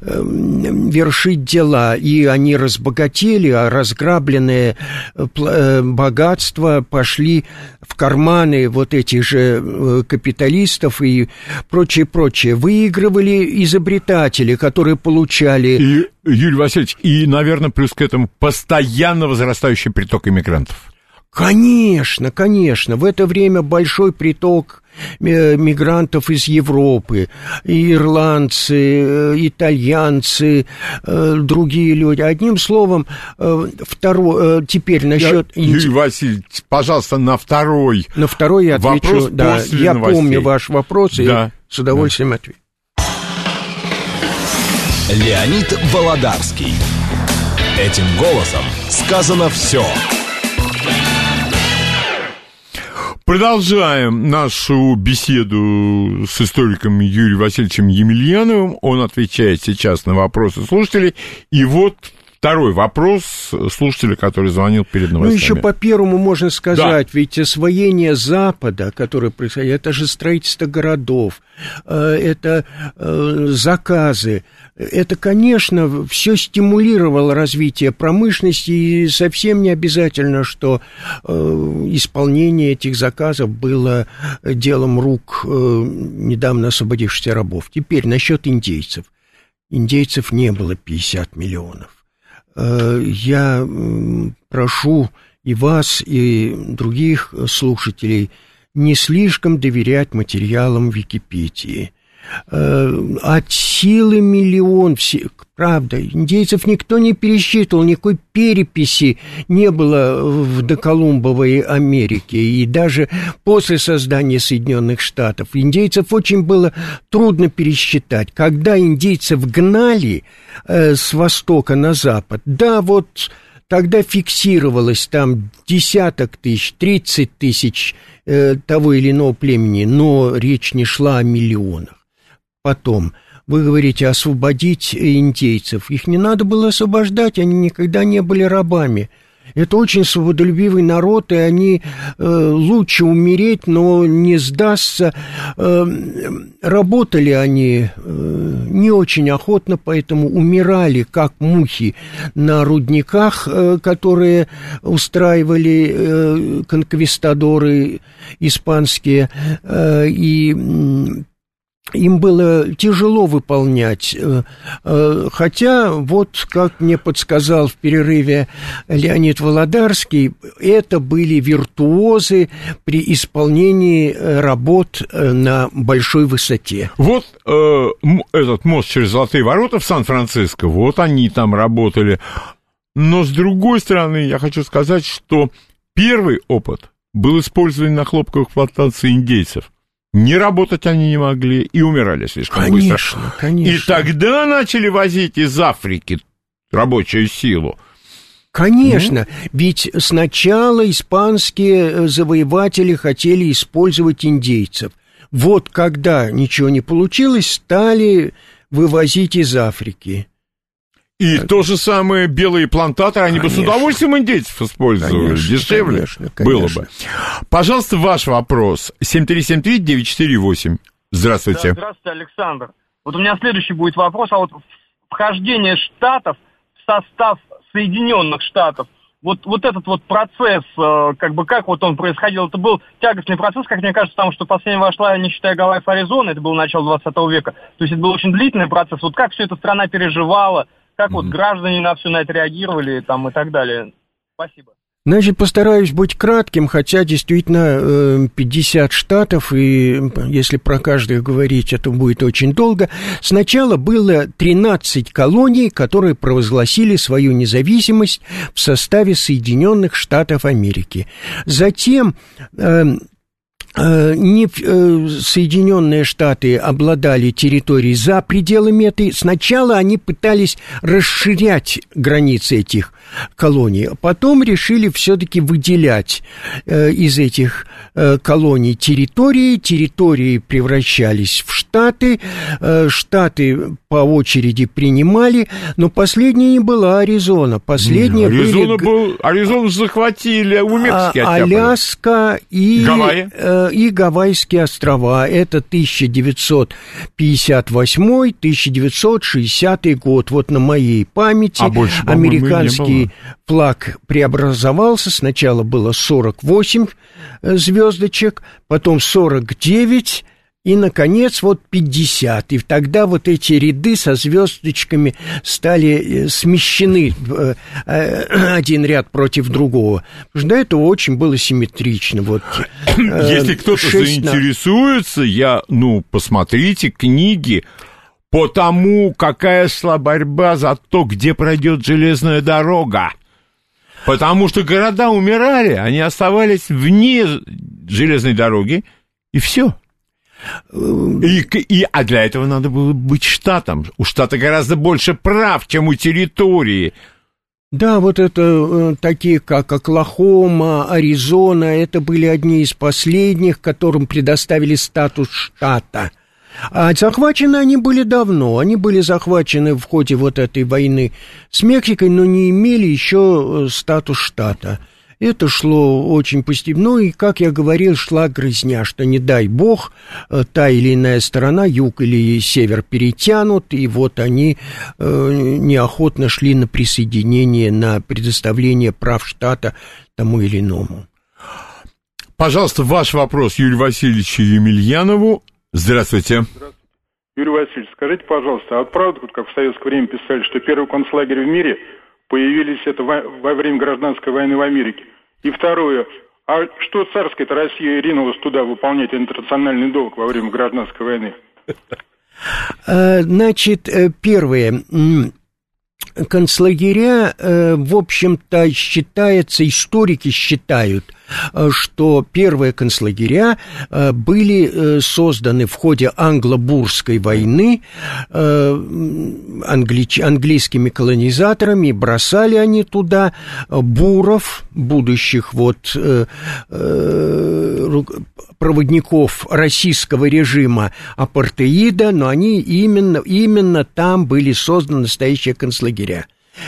вершить дела, и они разбогатели, а разграбленные богатства пошли в карманы вот этих же капиталистов и прочее, прочее. Выигрывали изобретатели, которые получали... И, Юрий Васильевич, и, наверное, плюс к этому постоянно возрастающий приток иммигрантов. Конечно, конечно. В это время большой приток э, мигрантов из Европы, ирландцы, э, итальянцы, э, другие люди. Одним словом, второй, теперь насчет... Я, Юрий Васильевич, пожалуйста, на второй На второй я отвечу. Вопрос да, я новостей. помню ваш вопрос да. и с удовольствием да. отвечу. Леонид Володарский. Этим голосом сказано все. Продолжаем нашу беседу с историком Юрием Васильевичем Емельяновым. Он отвечает сейчас на вопросы слушателей. И вот Второй вопрос слушателя, который звонил перед новостями. Ну, еще по первому можно сказать, да. ведь освоение Запада, которое происходит, это же строительство городов, э, это э, заказы, это, конечно, все стимулировало развитие промышленности, и совсем не обязательно, что э, исполнение этих заказов было делом рук недавно освободившихся рабов. Теперь насчет индейцев. Индейцев не было 50 миллионов. Э, я прошу и вас, и других слушателей не слишком доверять материалам Википедии. Э, от силы миллион, правда, индейцев никто не пересчитывал, никакой переписи не было в доколумбовой Америке, и даже после создания Соединенных Штатов индейцев очень было трудно пересчитать. Когда индейцев гнали э, с востока на запад, да, вот тогда фиксировалось там десяток тысяч, тридцать тысяч э, того или иного племени, но речь не шла о миллионах потом. Вы говорите освободить индейцев. Их не надо было освобождать, они никогда не были рабами. Это очень свободолюбивый народ, и они э, лучше умереть, но не сдастся. Э, работали они э, не очень охотно, поэтому умирали как мухи на рудниках, э, которые устраивали э, конквистадоры испанские, э, и им было тяжело выполнять. Э, э, хотя, вот как мне подсказал в перерыве Леонид Володарский, это были виртуозы при исполнении э, работ на большой высоте. Вот э, этот мост через Золотые ворота в Сан-Франциско, вот они там работали. Но, с другой стороны, я хочу сказать, что первый опыт был использован на хлопковых плантациях индейцев. Не работать они не могли и умирали слишком конечно, быстро. Конечно. И тогда начали возить из Африки рабочую силу. Конечно, mm ведь сначала испанские э, завоеватели хотели использовать индейцев. Вот когда ничего не получилось, стали вывозить из Африки. И так. то же самое белые плантаторы, они конечно. бы с удовольствием индейцев использовали, конечно, дешевле конечно, конечно. было бы. Пожалуйста, ваш вопрос. 7373-948. Здравствуйте. Да, здравствуйте, Александр. Вот у меня следующий будет вопрос. А вот вхождение штатов в состав Соединенных Штатов, вот, вот этот вот процесс, э, как бы как вот он происходил, это был тягостный процесс, как мне кажется, потому что последняя вошла, не считая Гавайев, Аризона, это было начало 20 века. То есть это был очень длительный процесс. Вот как все эта страна переживала, как вот граждане на все на это реагировали там и так далее. Спасибо. Значит, постараюсь быть кратким, хотя действительно 50 э, штатов, и если про каждый говорить, это будет очень долго. Сначала было 13 колоний, которые провозгласили свою независимость в составе Соединенных Штатов Америки. Затем эм, не э, Соединенные Штаты обладали территорией за пределами этой. Сначала они пытались расширять границы этих колоний, а потом решили все-таки выделять э, из этих колоний территории. Территории превращались в штаты, штаты по очереди принимали, но последняя не была Аризона. Последняя Аризона были... был, Аризону захватили у Мексики. А, Аляска и... Гавайи и Гавайские острова. Это 1958-1960 год. Вот на моей памяти а больше, американский флаг преобразовался. Сначала было 48 э, звездочек, потом 49 и, наконец, вот 50. И тогда вот эти ряды со звездочками стали э, смещены э, один ряд против другого. Потому что до этого очень было симметрично. Вот, Если кто-то заинтересуется, на... я, ну, посмотрите книги по тому, какая шла борьба за то, где пройдет железная дорога. Потому что города умирали, они оставались вне железной дороги, и все. И, и, а для этого надо было быть штатом. У штата гораздо больше прав, чем у территории. Да, вот это э, такие, как Оклахома, Аризона, это были одни из последних, которым предоставили статус штата. А захвачены они были давно, они были захвачены в ходе вот этой войны с Мексикой, но не имели еще э, статус штата. Это шло очень постепенно. Ну и, как я говорил, шла грызня, что не дай бог, э, та или иная сторона, юг или север, перетянут, и вот они э, неохотно шли на присоединение, на предоставление прав штата тому или иному. Пожалуйста, ваш вопрос Юрию Васильевичу Емельянову. Здравствуйте. Здравствуйте. Юрий Васильевич, скажите, пожалуйста, а правда, как в советское время писали, что первый концлагерь в мире появились это во, во время гражданской войны в Америке? И второе, а что царская-то Россия ринулась туда выполнять интернациональный долг во время гражданской войны? Э, значит, э, первое концлагеря, э, в общем-то, считается, историки считают, что первые концлагеря э, были созданы в ходе англо-бурской войны англич... английскими колонизаторами, бросали они туда буров, будущих вот проводников российского режима апартеида, но они именно, именно там были созданы настоящие концлагеря.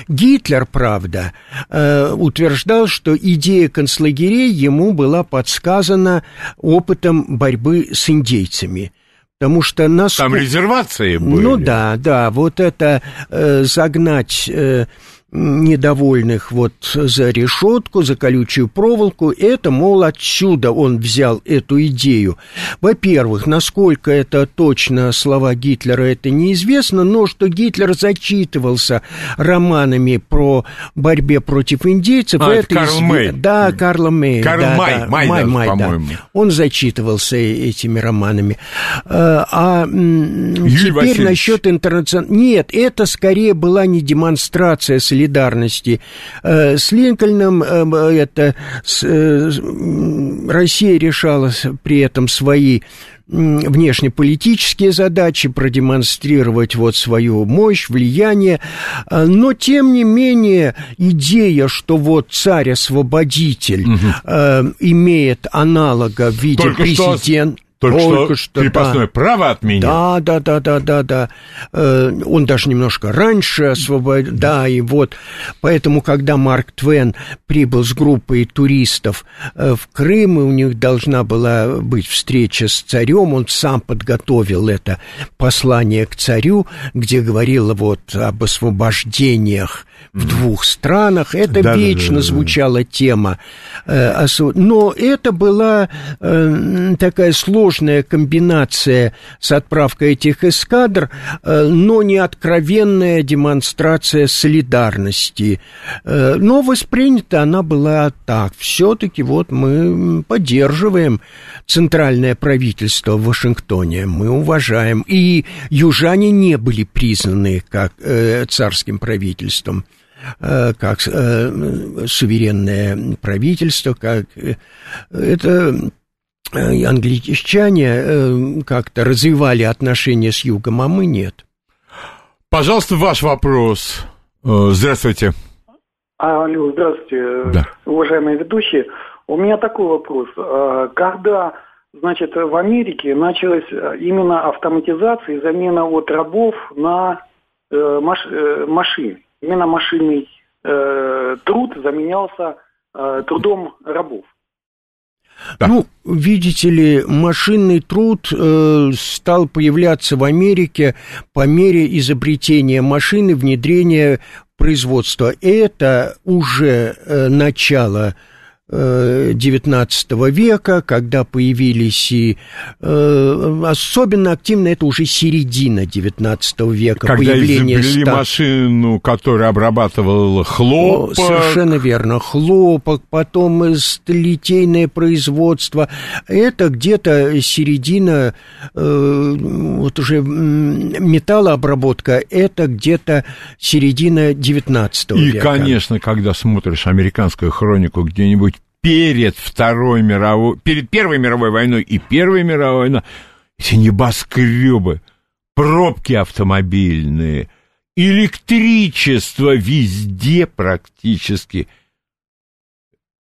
Гитлер, правда, э, утверждал, что идея концлагерей ему была подсказана опытом борьбы с индейцами. Потому что нас... Там резервации были. Ну да, да, вот это э, загнать... Э, недовольных вот за решетку, за колючую проволоку. Это, мол, отсюда он взял эту идею. Во-первых, насколько это точно слова Гитлера, это неизвестно, но что Гитлер зачитывался романами про борьбе против индейцев. А, это Карл изв... Мэй. Да, Карла Мэй. Карл да, Май, да, Май, Май, Май по-моему. Да. Он зачитывался этими романами. А, а теперь Васильевич. насчет интернационального... Нет, это скорее была не демонстрация солидарности. Э, с Линкольном э, это э, Россия решала при этом свои внешнеполитические задачи, продемонстрировать вот свою мощь, влияние, но тем не менее идея, что вот царь-освободитель угу. э, имеет аналога в виде президента. Только, Только что, что крепостное да. право отменил. Да, да, да, да, да, да. Э, он даже немножко раньше освободил. Да, и вот поэтому, когда Марк Твен прибыл с группой туристов э, в Крым, и у них должна была быть встреча с царем, он сам подготовил это послание к царю, где говорило вот об освобождениях в двух странах. Это да, вечно да, да, звучала тема. Э, но это была такая сложная комбинация с отправкой этих эскадр, э, но не откровенная демонстрация солидарности. Э, но воспринята она была так. Все-таки вот мы поддерживаем центральное правительство в Вашингтоне, мы уважаем. И южане не были признаны как э, царским правительством как суверенное правительство, как это Э, англичане э, как-то развивали отношения с Югом, а мы нет. Пожалуйста, ваш вопрос. Э, здравствуйте. Алло, здравствуйте, да. уважаемые ведущие. У меня такой вопрос. Когда, значит, в Америке началась именно автоматизация и замена от рабов на маш, машин, именно машинный труд заменялся трудом рабов. Да. Ну, видите ли, машинный труд э, стал появляться в Америке по мере изобретения машины, внедрения производства. Это уже э, начало XIX э, века, когда появились и э, особенно активно это уже середина XIX века. Когда появление изобрели ста... машину, которая обрабатывала хлопок. Совершенно верно, хлопок, потом литейное производство. Это где-то середина, э, вот уже металлообработка, это где-то середина XIX века. И, конечно, когда смотришь американскую хронику где-нибудь перед Второй мировой, перед Первой мировой войной и Первой мировой войной, эти небоскребы, пробки автомобильные, электричество везде практически.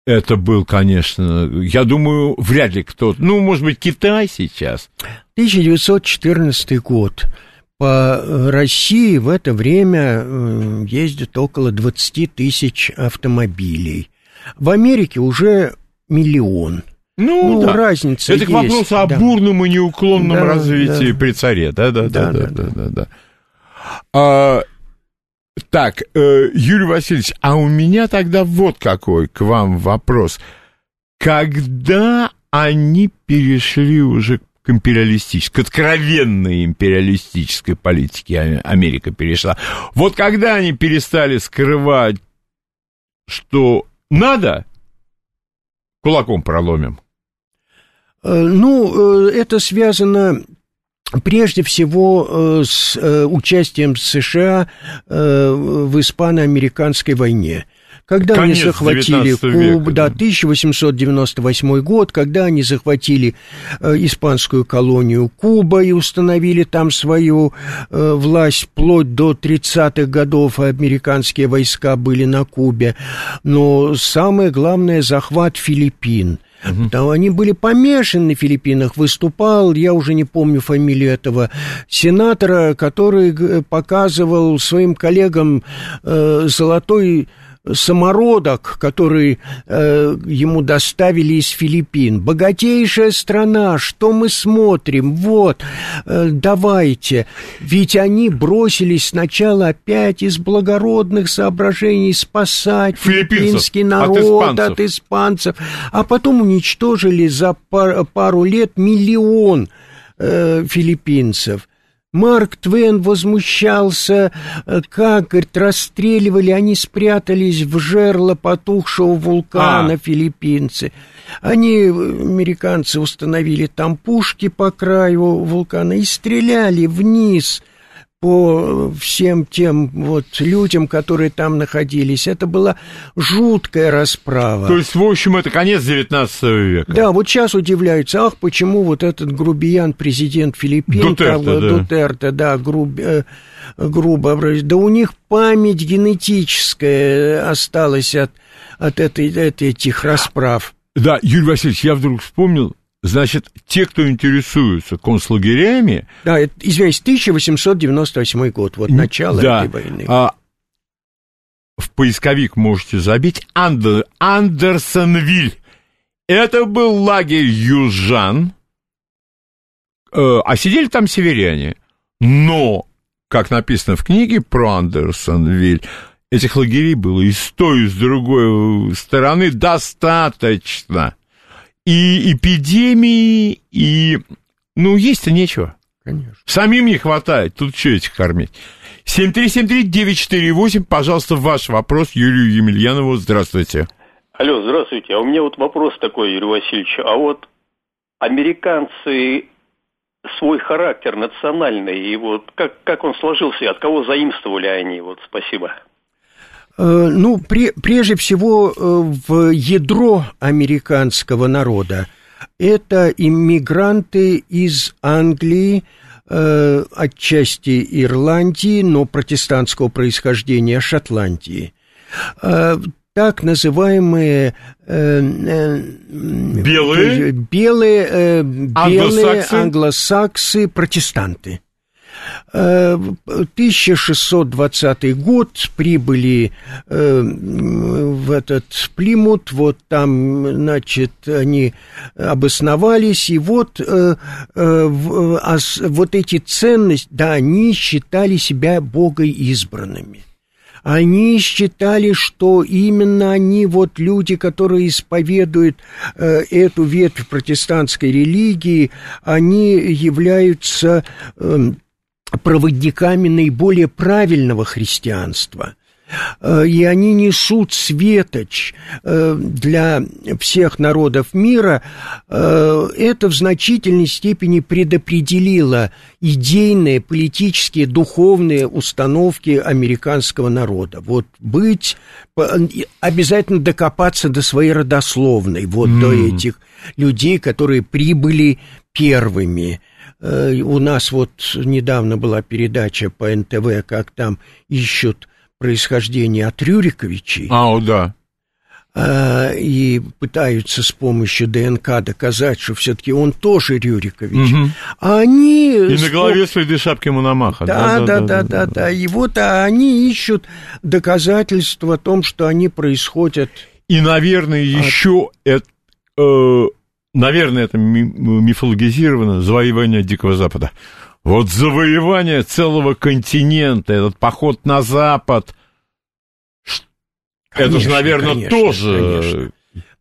Это был, конечно, я думаю, вряд ли кто-то, ну, может быть, Китай сейчас. 1914 год. По России в это время э, ездит около 20 тысяч автомобилей. В Америке уже миллион. Ну, Ну, да. разница Это к есть, вопросу о да. бурном и неуклонном Да, развитии да. при царе. Да, да, да, Да, да, да, да, да, да. А, так, э, Юрий Васильевич, а у меня тогда вот какой к вам вопрос. Когда они перешли уже к империалистической, к откровенной империалистической политике А- Америка перешла. Вот когда они перестали скрывать, что надо, кулаком проломим. Э, Ну, э, это связано прежде всего э, с участием США в испано-американской войне. Когда Конец они захватили 19 века, Кубу, да, да. 1898 год, когда они захватили э, испанскую колонию Куба и установили там свою э, власть вплоть до 30-х годов, американские войска были на Кубе. Но самое главное – захват Филиппин – там они были помешаны на Филиппинах. Выступал, я уже не помню фамилию этого сенатора, который показывал своим коллегам э, золотой самородок, который э, ему доставили из Филиппин. Богатейшая страна, что мы смотрим? Вот, э, давайте. Ведь они бросились сначала опять из благородных соображений спасать филиппинский от народ испанцев. от испанцев, а потом уничтожили за пар- пару лет миллион э, филиппинцев. Марк Твен возмущался, э, как, говорит, расстреливали, они спрятались в жерло потухшего вулкана А. филиппинцы. Они, э, американцы, установили там пушки по краю вулкана и стреляли вниз по всем тем вот людям, которые там находились. Это была жуткая расправа. То есть, в общем, это конец 19 века. Да, вот сейчас удивляются, ах, почему вот этот грубиян, президент Филиппин, Дутерте, там, да. Дутерте, да, груб- э, грубо. Да у них память генетическая осталась от, от этой, от этих расправ. Да, Юрий Васильевич, я вдруг вспомнил, значит, те, кто интересуются концлагерями, Да, это, извиняюсь, 1898 год, вот начало да, этой войны. а, в поисковик можете забить Андер, Андерсонвиль. Это был лагерь южан, э, а сидели там северяне. Но, как написано в книге про Андерсонвиль, этих лагерей было и с той, и с другой стороны достаточно. И эпидемии, и... Ну, есть-то нечего. Конечно. Самим не хватает, тут что этих кормить? 7373948, пожалуйста, ваш вопрос Юрию Емельянову. Здравствуйте. Алло, здравствуйте. А у меня вот вопрос такой, Юрий Васильевич. А вот американцы свой характер национальный, и вот как, как он сложился, от кого заимствовали они? Вот спасибо. Э, Ну, пре- прежде всего, э, в ядро американского народа это иммигранты из Англии, э, отчасти Ирландии, но протестантского происхождения Шотландии. Так называемые Белые? белые, белые Англосаксы? англосаксы, протестанты. Э, 1620 год прибыли э, в этот Плимут, вот там, значит, они обосновались, и вот, э, э, а вот эти ценности, да, они считали себя богоизбранными. Они считали, что именно они, вот люди, которые исповедуют э, эту ветвь протестантской религии, они являются эм, проводниками наиболее правильного христианства. Э, И они несут светоч э, для всех народов мира. Э, Это в значительной степени предопределило идейные, политические, духовные установки американского народа. Вот быть, обязательно докопаться до своей родословной, вот до этих людей, которые прибыли первыми. Э, у нас вот недавно была передача по НТВ, как там ищут происхождение от Рюриковичей. А, да. А, и пытаются с помощью ДНК доказать, что все-таки он тоже Рюрикович. Мгм. А они... И на голове следы шапки Мономаха. да, да, да, да, да. И вот а они ищут доказательства о том, что они происходят. И, наверное, еще это, э, наверное, это ми- мифологизировано завоевание Дикого Запада. Вот завоевание целого континента, этот поход на Запад, ш- это же, Конечно, наверное, конечно, тоже... конечно.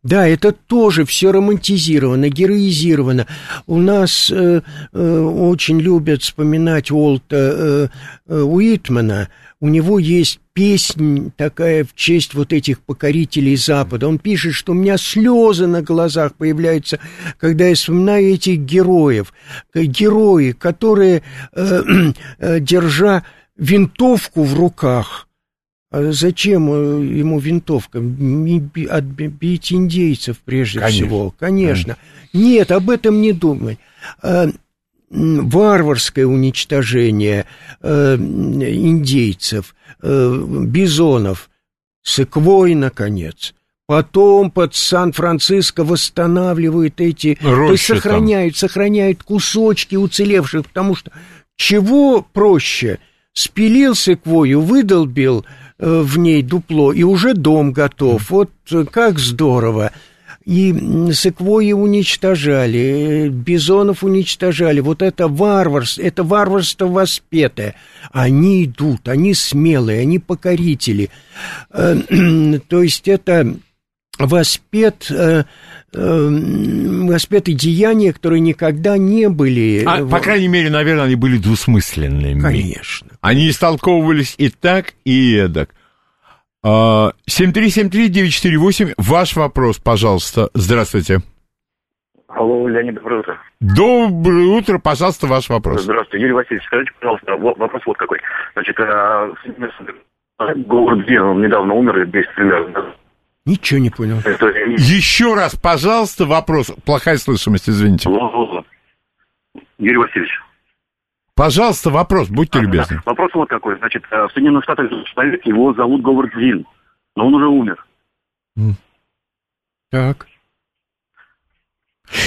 Да, это тоже все романтизировано, героизировано. У нас э, э, очень любят вспоминать Уолта э, э, Уитмана. У него есть песня такая в честь вот этих покорителей Запада. Он пишет, что у меня слезы на глазах появляются, когда я вспоминаю этих героев. Э, Герои, которые, э, э, держа винтовку в руках, а зачем э, ему винтовка? Отбить индейцев прежде Конечно, всего. Конечно. Нет, об этом не думай. Варварское уничтожение э, индейцев, э, бизонов, Секвой, наконец. Потом под Сан-Франциско восстанавливают эти... то есть Рощи там. сохраняют, сохраняют кусочки уцелевших, потому что чего проще? Спилил секвою, выдолбил э, в ней дупло, и уже дом готов. Вот э, как здорово. И секвои уничтожали, э, бизонов уничтожали. Вот это варварство, это варварство воспетое. Они идут, они смелые, они покорители. Э, То есть это воспет, э, э, воспеты деяния, которые никогда не были... А, по крайней мере, наверное, они были двусмысленными. Конечно. Они истолковывались и так, и эдак. А, 7373948, ваш вопрос, пожалуйста. Здравствуйте. Алло, Леонид, доброе утро. Доброе утро, пожалуйста, ваш вопрос. Здравствуйте, Юрий Васильевич, скажите, пожалуйста, во- вопрос вот какой. Значит, а, Говард Дин, он недавно умер, 10 примерно. Ничего не понял. Это, Еще раз, пожалуйста, вопрос. Плохая слышимость, извините. Во-во-во. Юрий Васильевич. Пожалуйста, вопрос, будьте А, любезны. да. Вопрос вот какой. Значит, а, в Соединенных Штатах человек, его зовут Говард Зин, но он уже умер. Так.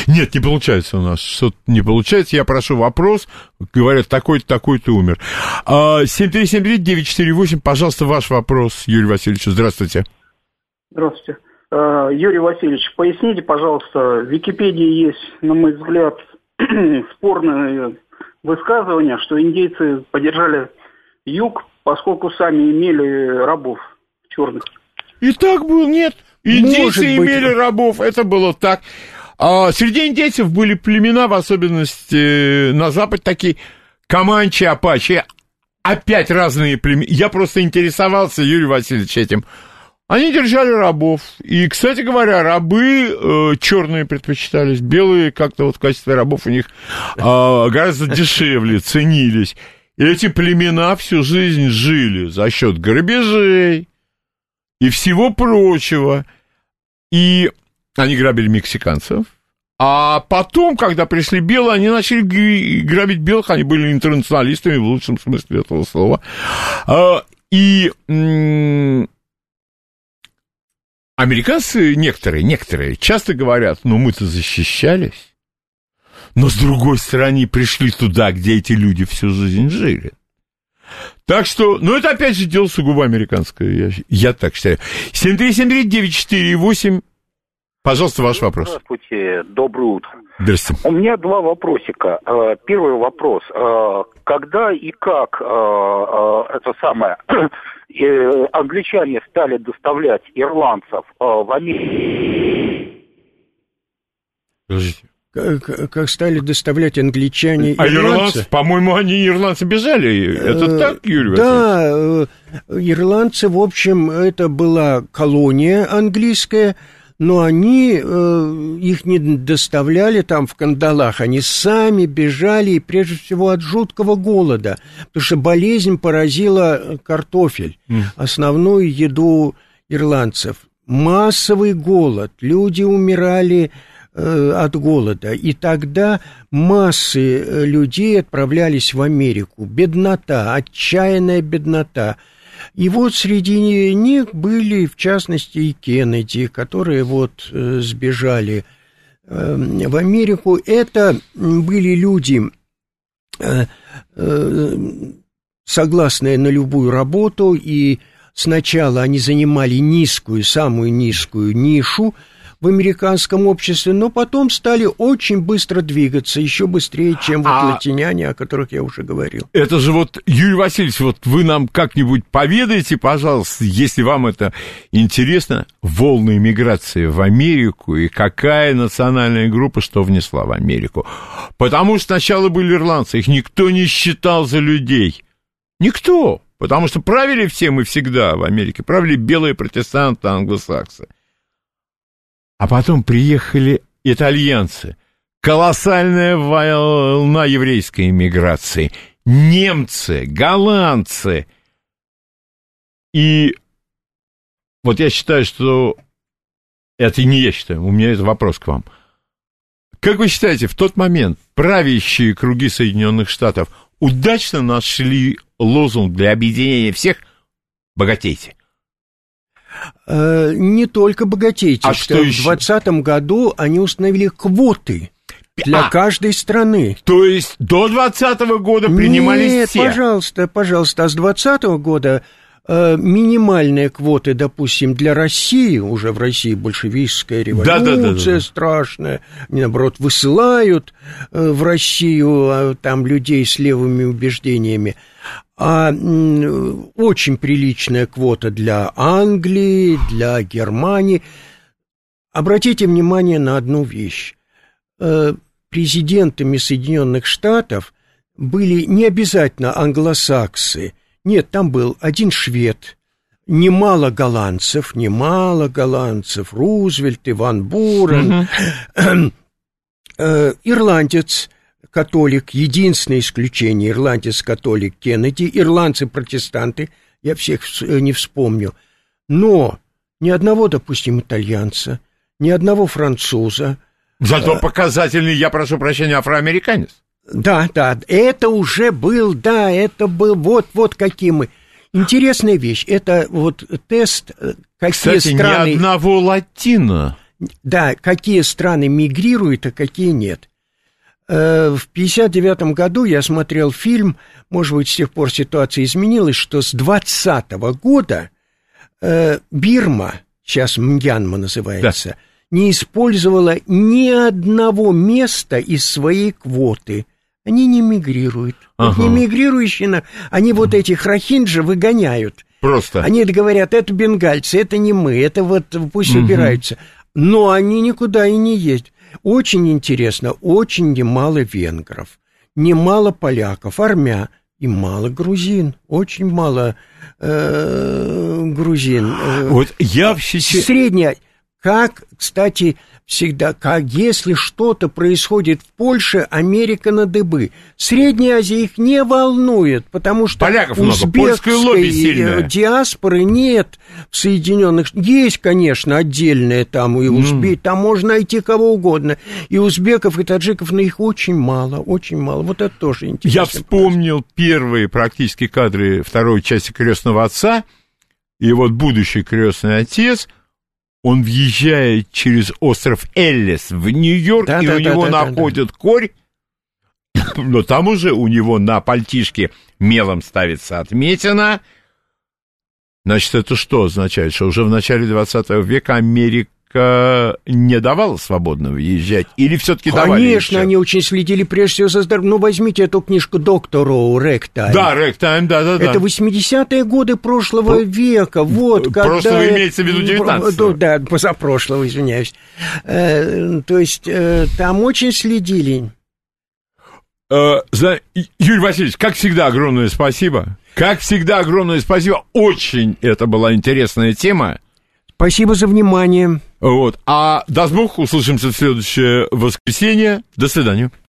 Нет, не получается у нас. Что-то не получается. Я прошу вопрос. Говорят, такой-то, такой-то умер. А, 7373948, пожалуйста, ваш вопрос, Юрий Васильевич. Здравствуйте. Здравствуйте. Э, Юрий Васильевич, поясните, пожалуйста, в Википедии есть, на мой взгляд, спорное высказывание, что индейцы поддержали юг, поскольку сами имели рабов черных. И так был, нет. Индейцы Может быть. имели рабов, это было так. А среди индейцев были племена, в особенности э, на Западе, такие Каманчи, Апачи. Опять разные племена. Я просто интересовался, Юрий Васильевич, этим. Они держали рабов. И, кстати говоря, рабы э, черные предпочитались. Белые как-то вот в качестве рабов у них э, гораздо дешевле ценились. И эти племена всю жизнь жили за счет грабежей, и всего прочего. И они грабили мексиканцев. А потом, когда пришли белые, они начали грабить белых, они были интернационалистами в лучшем смысле этого слова. А, И американцы, некоторые, некоторые, часто говорят, ну мы-то защищались. Но с другой стороны пришли туда, где эти люди всю жизнь жили. Так что, ну, это опять же дело сугубо американское, я, я так считаю. 7373948, пожалуйста, ваш вопрос. Здравствуйте, доброе утро. Здравствуйте. У меня два вопросика. Э, Первый вопрос. Э, Когда и как э, это самое э, англичане стали доставлять ирландцев э, в Америку? Подождите. Как, как стали доставлять англичане А ирландцы? ирландцы, по-моему, они ирландцы бежали. Это Э, так, Юрий? Да, э, ирландцы, в общем, это была колония английская, но они э, их не доставляли там в кандалах, они сами бежали, и прежде всего от жуткого голода, потому что болезнь поразила картофель, основную еду ирландцев. Массовый голод, люди умирали э, от голода. И тогда массы э, людей отправлялись в Америку. Беднота, отчаянная беднота. И вот среди них были, в частности, и Кеннеди, которые вот э, сбежали э, в Америку. Это были люди, э, э, согласные на любую работу, и сначала они занимали низкую, самую низкую нишу – в американском обществе, но потом стали очень быстро двигаться, еще быстрее, чем вот а... латиняне, о которых я уже говорил. Это же вот, Юрий Васильевич, вот вы нам как-нибудь поведаете, пожалуйста, если вам это интересно, волны миграции в Америку и какая национальная группа что внесла в Америку. Потому что сначала были ирландцы, их никто не считал за людей. Никто. Потому что правили всем и всегда в Америке. Правили белые протестанты, англосаксы. А потом приехали итальянцы. Колоссальная волна еврейской иммиграции. Немцы, голландцы. И вот я считаю, что... Это не я считаю, у меня это вопрос к вам. Как вы считаете, в тот момент правящие круги Соединенных Штатов удачно нашли лозунг для объединения всех «богатейте»? Э, не только богатейте. А что в 2020 году они установили квоты для а, каждой страны. То есть до 2020 года принимались Нет, все? пожалуйста, пожалуйста. А с 2020 года э, минимальные квоты, допустим, для России, уже в России большевистская революция да, да, да, да. страшная, они, наоборот, высылают э, в Россию э, там людей с левыми убеждениями а очень приличная квота для Англии, для Германии. Обратите внимание на одну вещь. Э, президентами Соединенных Штатов были не обязательно англосаксы. Нет, там был один швед, немало голландцев, немало голландцев, Рузвельт, Иван Бурен, угу. ирландец – католик, единственное исключение, ирландец-католик Кеннеди, ирландцы-протестанты, я всех э, не вспомню, но ни одного, допустим, итальянца, ни одного француза. Зато э, показательный, я прошу прощения, афроамериканец. Да, да, это уже был, да, это был, вот, вот какие мы. Интересная вещь, это вот тест, э, какие Кстати, страны... ни одного латина. Да, какие страны мигрируют, а какие нет. Э, в 1959 году я смотрел фильм, может быть, с тех пор ситуация изменилась, что с 20 года э, Бирма, сейчас Мьянма называется, да. не использовала ни одного места из своей квоты. Они не мигрируют. Ага. Вот не мигрирующие, они вот этих рахинджа выгоняют. Просто. Они говорят, это бенгальцы, это не мы, это вот пусть угу. убираются. Но они никуда и не ездят. Очень интересно, очень немало венгров, немало поляков, армян и мало грузин, очень мало э, грузин. Э, вот я вообще... Средняя, как, кстати, всегда, как если что-то происходит в Польше, Америка на дыбы. Средняя Азия их не волнует, потому что Поляков узбекской лобби э, диаспоры нет в Соединенных Есть, конечно, отдельные там и узбеки, mm. там можно найти кого угодно. И узбеков, и таджиков, но их очень мало, очень мало. Вот это тоже интересно. Я вспомнил вопрос. первые практически кадры второй части «Крестного отца», и вот будущий крестный отец – он въезжает через остров Эллис в Нью-Йорк, да, и да, у да, него да, находят да, да. корь, но там уже у него на пальтишке мелом ставится отметина. Значит, это что означает? Что уже в начале 20 века Америка не давала свободно въезжать? Или все-таки давали? Конечно, они очень следили прежде всего за здоровьем. Ну, возьмите эту книжку доктору Ректайм. Да, Ректайм, да-да-да. Это 80-е годы прошлого Про... века. Вот, Прошлого когда... имеется в виду 19 -го. Да, позапрошлого, извиняюсь. Э, то есть э, там очень следили. Э, за... Юрий Васильевич, как всегда, огромное спасибо. Как всегда, огромное спасибо. Очень это была интересная тема. Спасибо за внимание. Вот. А даст Бог, услышимся в следующее воскресенье. До свидания.